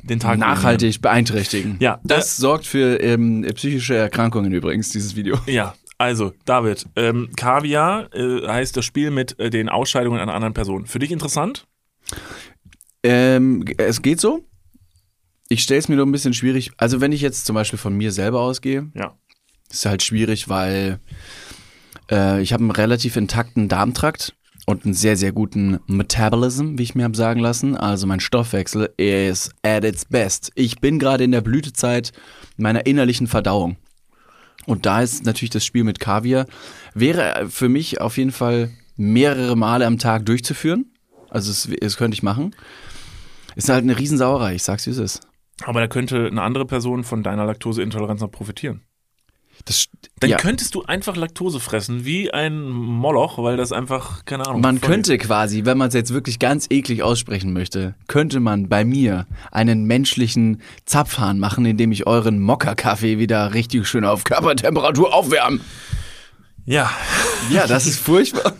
S3: den Tag.
S4: Nachhaltig beeinträchtigen.
S3: Ja,
S4: Das sorgt für ähm, psychische Erkrankungen übrigens, dieses Video.
S3: Ja, also, David, ähm, Kaviar äh, heißt das Spiel mit äh, den Ausscheidungen einer anderen Person. Für dich interessant?
S4: Ähm, es geht so. Ich stelle es mir nur ein bisschen schwierig. Also wenn ich jetzt zum Beispiel von mir selber ausgehe,
S3: Ja.
S4: ist halt schwierig, weil äh, ich habe einen relativ intakten Darmtrakt und einen sehr, sehr guten Metabolism, wie ich mir habe sagen lassen. Also mein Stoffwechsel ist at its best. Ich bin gerade in der Blütezeit meiner innerlichen Verdauung. Und da ist natürlich das Spiel mit Kaviar, wäre für mich auf jeden Fall mehrere Male am Tag durchzuführen. Also es, es könnte ich machen. Ist halt eine Riesensauerei, ich sag's wie es ist.
S3: Aber da könnte eine andere Person von deiner Laktoseintoleranz noch profitieren.
S4: Das,
S3: Dann
S4: ja.
S3: könntest du einfach Laktose fressen, wie ein Moloch, weil das einfach, keine Ahnung.
S4: Man könnte quasi, wenn man es jetzt wirklich ganz eklig aussprechen möchte, könnte man bei mir einen menschlichen Zapfhahn machen, indem ich euren Mokka-Kaffee wieder richtig schön auf Körpertemperatur aufwärme.
S3: Ja,
S4: Ja, das ist furchtbar.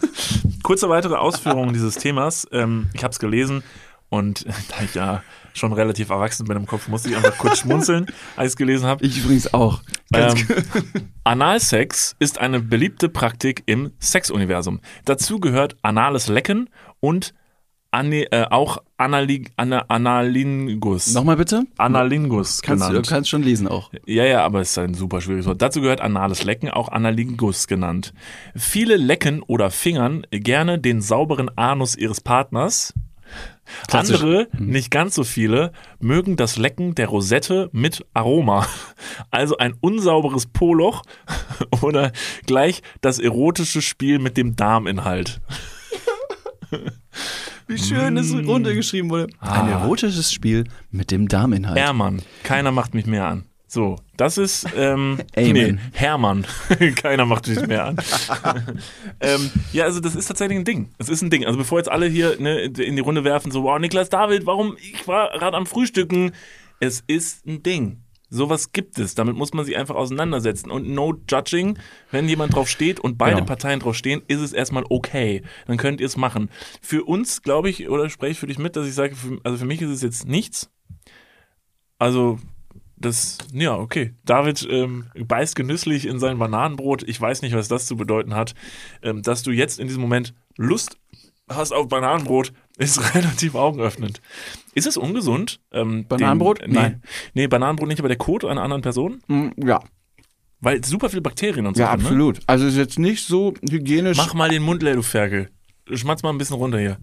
S3: kurze weitere Ausführungen dieses Themas. Ähm, ich habe es gelesen und ja schon relativ erwachsen bin im Kopf, musste ich einfach kurz schmunzeln, als ich es gelesen habe.
S4: Ich übrigens auch.
S3: Ähm, Analsex ist eine beliebte Praktik im Sexuniversum. Dazu gehört anales Lecken und Ani, äh, auch Anali, Ana, Analingus.
S4: Nochmal bitte?
S3: Analingus
S4: Kannst du
S3: genannt.
S4: kannst schon lesen auch.
S3: Ja, ja, aber es ist ein super schwieriges Wort. Dazu gehört anales Lecken, auch Analingus genannt. Viele lecken oder fingern gerne den sauberen Anus ihres Partners.
S4: Klassisch.
S3: Andere, nicht ganz so viele, mögen das Lecken der Rosette mit Aroma. Also ein unsauberes Poloch oder gleich das erotische Spiel mit dem Darminhalt.
S4: Wie schön es runtergeschrieben wurde. Ein erotisches Spiel mit dem Darminhalt.
S3: Hermann, keiner macht mich mehr an. So, das ist ähm, nee, Hermann. Keiner macht mich mehr an. ähm, ja, also das ist tatsächlich ein Ding. Es ist ein Ding. Also bevor jetzt alle hier ne, in die Runde werfen, so, wow, Niklas David, warum? Ich war gerade am Frühstücken. Es ist ein Ding. Sowas gibt es. Damit muss man sich einfach auseinandersetzen. Und no judging, wenn jemand drauf steht und beide
S4: Genau.
S3: Parteien drauf stehen, ist es erstmal okay. Dann könnt ihr es machen. Für uns, glaube ich, oder spreche ich für dich mit, dass ich sage, für, also für mich ist es jetzt nichts. Also, das, ja, okay. David ähm, beißt genüsslich in sein Bananenbrot. Ich weiß nicht, was das zu bedeuten hat. Ähm, dass du jetzt in diesem Moment Lust hast auf Bananenbrot, ist relativ augenöffnend. Ist es ungesund? Ähm,
S4: Bananenbrot?
S3: Den, nee,
S4: Nein.
S3: Nee, Bananenbrot nicht, aber der Kot einer anderen Person?
S4: Mm, Ja,
S3: Weil super viele Bakterien und so
S4: ja,
S3: Ne?
S4: absolut. Also ist jetzt nicht so hygienisch.
S3: Mach mal den Mund leer, du Ferkel. Schmatz mal ein bisschen runter hier.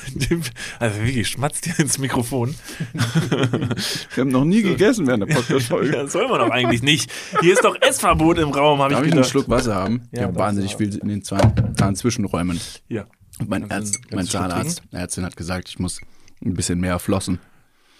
S3: Also wirklich, schmatzt dir ins Mikrofon.
S4: Wir haben noch nie gegessen während der Podcast-Folge.
S3: Ja, soll man doch eigentlich nicht. Hier ist doch Essverbot im Raum, habe ich
S4: Darf ich einen
S3: gedacht.
S4: Schluck Wasser haben?
S3: Ja, darfst
S4: wahnsinnig viel in den Zahn Zahnzwischenräumen. Und mein,
S3: du-
S4: mein Zahnarzt, Ärztin hat gesagt, ich muss ein bisschen mehr flossen.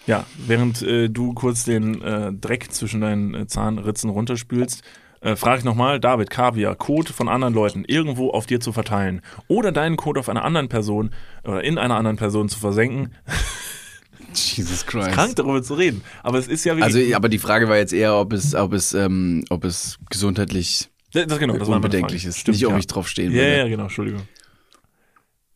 S3: Ja, während äh, du kurz den äh, Dreck zwischen deinen äh, Zahnritzen runterspülst, äh, frage ich nochmal, David, Kaviar, Code von anderen Leuten irgendwo auf dir zu verteilen oder deinen Code auf einer anderen Person oder in einer anderen Person zu versenken,
S4: Jesus Christ.
S3: krank darüber zu reden. Aber es ist ja
S4: Also,
S3: wirklich...
S4: aber die Frage war jetzt eher, ob es, ob es, ähm, ob es gesundheitlich
S3: das, das, genau, das
S4: unbedenklich ist.
S3: Stimmt,
S4: nicht, ob
S3: ja.
S4: ich drauf stehen
S3: Ja,
S4: würde.
S3: ja, genau, Entschuldigung.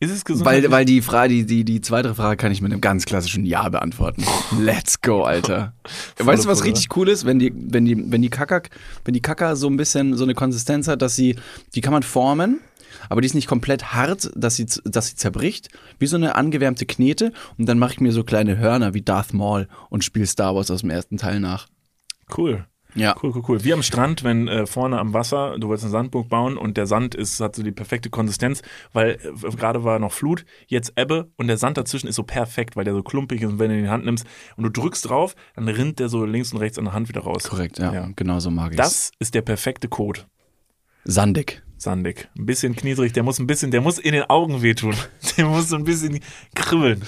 S3: Ist es gesund?
S4: Weil, weil die Frage, die, die, die zweite Frage kann ich mit einem ganz klassischen Ja beantworten. Let's go, Alter. weißt du, was richtig cool ist? Wenn die, wenn die, wenn die Kaka, wenn die Kaka so ein bisschen so eine Konsistenz hat, dass sie, die kann man formen, aber die ist nicht komplett hart, dass sie, dass sie zerbricht, wie so eine angewärmte Knete. Und dann mache ich mir so kleine Hörner wie Darth Maul und spiele Star Wars aus dem ersten Teil nach.
S3: Cool.
S4: Ja.
S3: Cool, cool, cool. Wie am Strand, wenn äh, vorne am Wasser, du wolltest eine Sandburg bauen und der Sand ist, hat so die perfekte Konsistenz, weil äh, gerade war noch Flut, jetzt Ebbe und der Sand dazwischen ist so perfekt, weil der so klumpig ist und wenn du ihn in die Hand nimmst und du drückst drauf, dann rinnt der so links und rechts an der Hand wieder raus.
S4: Korrekt, ja.
S3: Ja.
S4: Genau so mag ich
S3: Das ist der perfekte Code.
S4: Sandig.
S3: Sandig. Ein bisschen kniesrig, der muss ein bisschen, der muss in den Augen wehtun. Der muss so ein bisschen kribbeln.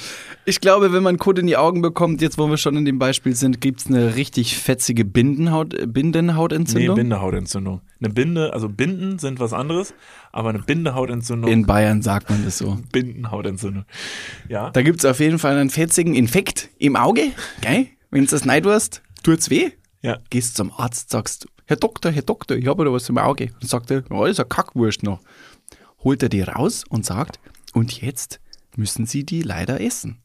S4: Ich glaube, wenn man Kot in die Augen bekommt, jetzt wo wir schon in dem Beispiel sind, gibt's eine richtig fetzige Bindenhaut, äh,
S3: Nee,
S4: Bindenhautentzündung.
S3: Bindehautentzündung. Eine Binde, also Binden sind was anderes, aber eine Bindehautentzündung,
S4: in Bayern sagt man das so.
S3: Bindenhautentzündung. Ja.
S4: Da gibt's auf jeden Fall einen fetzigen Infekt im Auge, gell? Wenn du das nicht hast, tut's weh.
S3: Ja.
S4: Gehst zum Arzt, sagst, Herr Doktor, Herr Doktor, ich habe da was im Auge. Und sagt er, ja, ist eine Kackwurst noch. Holt er die raus und sagt, und jetzt müssen Sie die leider essen.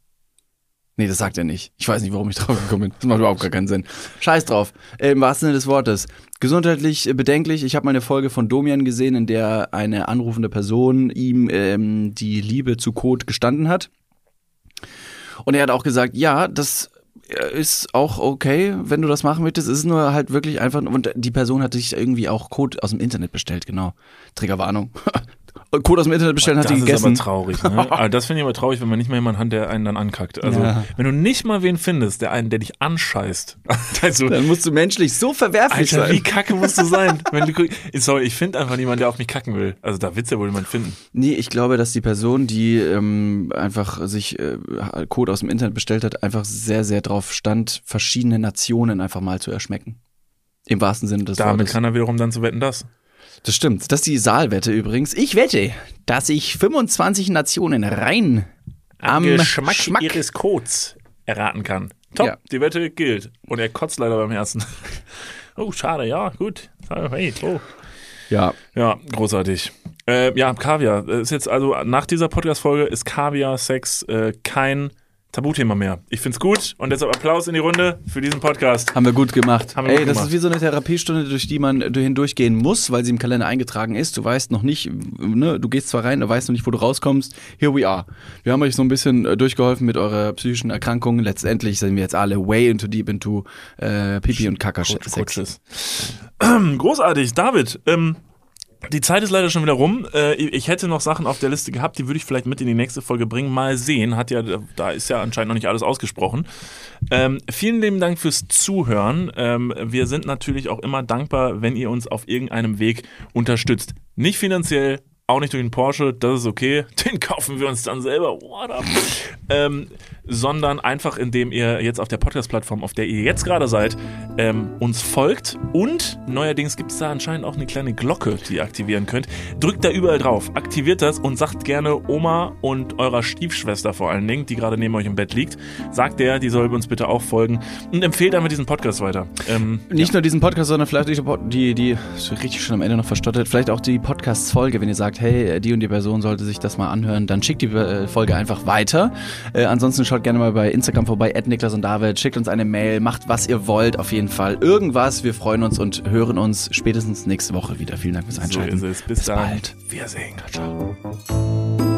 S4: Nee, das sagt er nicht. Ich weiß nicht, warum ich drauf gekommen bin. Das macht überhaupt gar keinen Sinn. Scheiß drauf. Im wahrsten Sinne des Wortes. Gesundheitlich bedenklich. Ich habe mal eine Folge von Domian gesehen, in der eine anrufende Person ihm ähm, die Liebe zu Kot gestanden hat. Und er hat auch gesagt, ja, das ist auch okay, wenn du das machen möchtest. Es ist nur halt wirklich einfach, und die Person hat sich irgendwie auch Code aus dem Internet bestellt, genau. Triggerwarnung. Code aus dem Internet bestellen, hat
S3: das
S4: die gegessen.
S3: ist aber traurig. Ne? aber das finde ich aber traurig, wenn man nicht mal jemanden hat, der einen dann ankackt. Also,
S4: Ja.
S3: wenn du nicht mal wen findest, der einen, der dich anscheißt. Also,
S4: Dann musst du menschlich so verwerflich
S3: Alter, wie
S4: sein.
S3: kacke musst du sein? wenn du, sorry, ich finde einfach niemanden, der auf mich kacken will. Also, da wird's ja wohl jemand finden.
S4: Nee, ich glaube, dass die Person, die ähm, einfach sich äh, Code aus dem Internet bestellt hat, einfach sehr, sehr drauf stand, verschiedene Nationen einfach mal zu erschmecken. Im wahrsten Sinne des
S3: Damit
S4: Wortes.
S3: kann er wiederum dann zu wetten, das.
S4: Das stimmt. Das ist die Saalwette übrigens. Ich wette, dass ich 25 Nationen rein am
S3: Geschmack
S4: Schmack
S3: ihres Codes erraten kann. Top,
S4: Ja.
S3: die Wette gilt. Und er kotzt leider beim ersten. oh, schade, ja, gut. Hey, oh.
S4: Ja,
S3: Ja, großartig. Äh, ja, Kaviar. Ist jetzt also nach dieser Podcast-Folge ist Kaviar, Sex äh, kein Tabuthema mehr. Ich find's gut und deshalb Applaus in die Runde für diesen Podcast.
S4: haben wir gut gemacht.
S3: Wir
S4: Ey,
S3: gut
S4: das
S3: gemacht.
S4: ist wie so eine Therapiestunde, durch die man hindurchgehen muss, weil sie im Kalender eingetragen ist. Du weißt noch nicht, ne, du gehst zwar rein, du weißt noch nicht, wo du rauskommst. Here we are. Wir haben euch so ein bisschen äh, durchgeholfen mit eurer psychischen Erkrankung. Letztendlich sind wir jetzt alle way into deep into äh, Pipi und Kaka Sex.
S3: Coaches. Großartig, David. Ähm, die Zeit ist leider schon wieder rum. Äh, ich hätte noch Sachen auf der Liste gehabt, die würde ich vielleicht mit in die nächste Folge bringen. Mal sehen. Hat ja, da ist ja anscheinend noch nicht alles ausgesprochen. Ähm, vielen lieben Dank fürs Zuhören. Ähm, wir sind natürlich auch immer dankbar, wenn ihr uns auf irgendeinem Weg unterstützt. Nicht finanziell, auch nicht durch einen Porsche, das ist okay, den kaufen wir uns dann selber, what up? ähm, sondern einfach, indem ihr jetzt auf der Podcast-Plattform, auf der ihr jetzt gerade seid, ähm, uns folgt und neuerdings gibt es da anscheinend auch eine kleine Glocke, die ihr aktivieren könnt. Drückt da überall drauf, aktiviert das und sagt gerne Oma und eurer Stiefschwester vor allen Dingen, die gerade neben euch im Bett liegt, sagt der, die soll uns bitte auch folgen und empfehlt damit diesen Podcast weiter.
S4: Ähm, Nicht ja. nur diesen Podcast, sondern vielleicht die, die, die richtig schon am Ende noch verstottet, vielleicht auch die Podcast-Folge, wenn ihr sagt, hey, die und die Person sollte sich das mal anhören, dann schickt die äh, Folge einfach weiter. Äh, ansonsten schaut gerne mal bei Instagram vorbei, Niklas und David, schickt uns eine Mail, macht was ihr wollt, auf jeden Fall. Irgendwas, wir freuen uns und hören uns spätestens nächste Woche wieder. Vielen Dank fürs Einschalten.
S3: So. Bis, Bis dann. bald.
S4: Wir sehen. Ciao.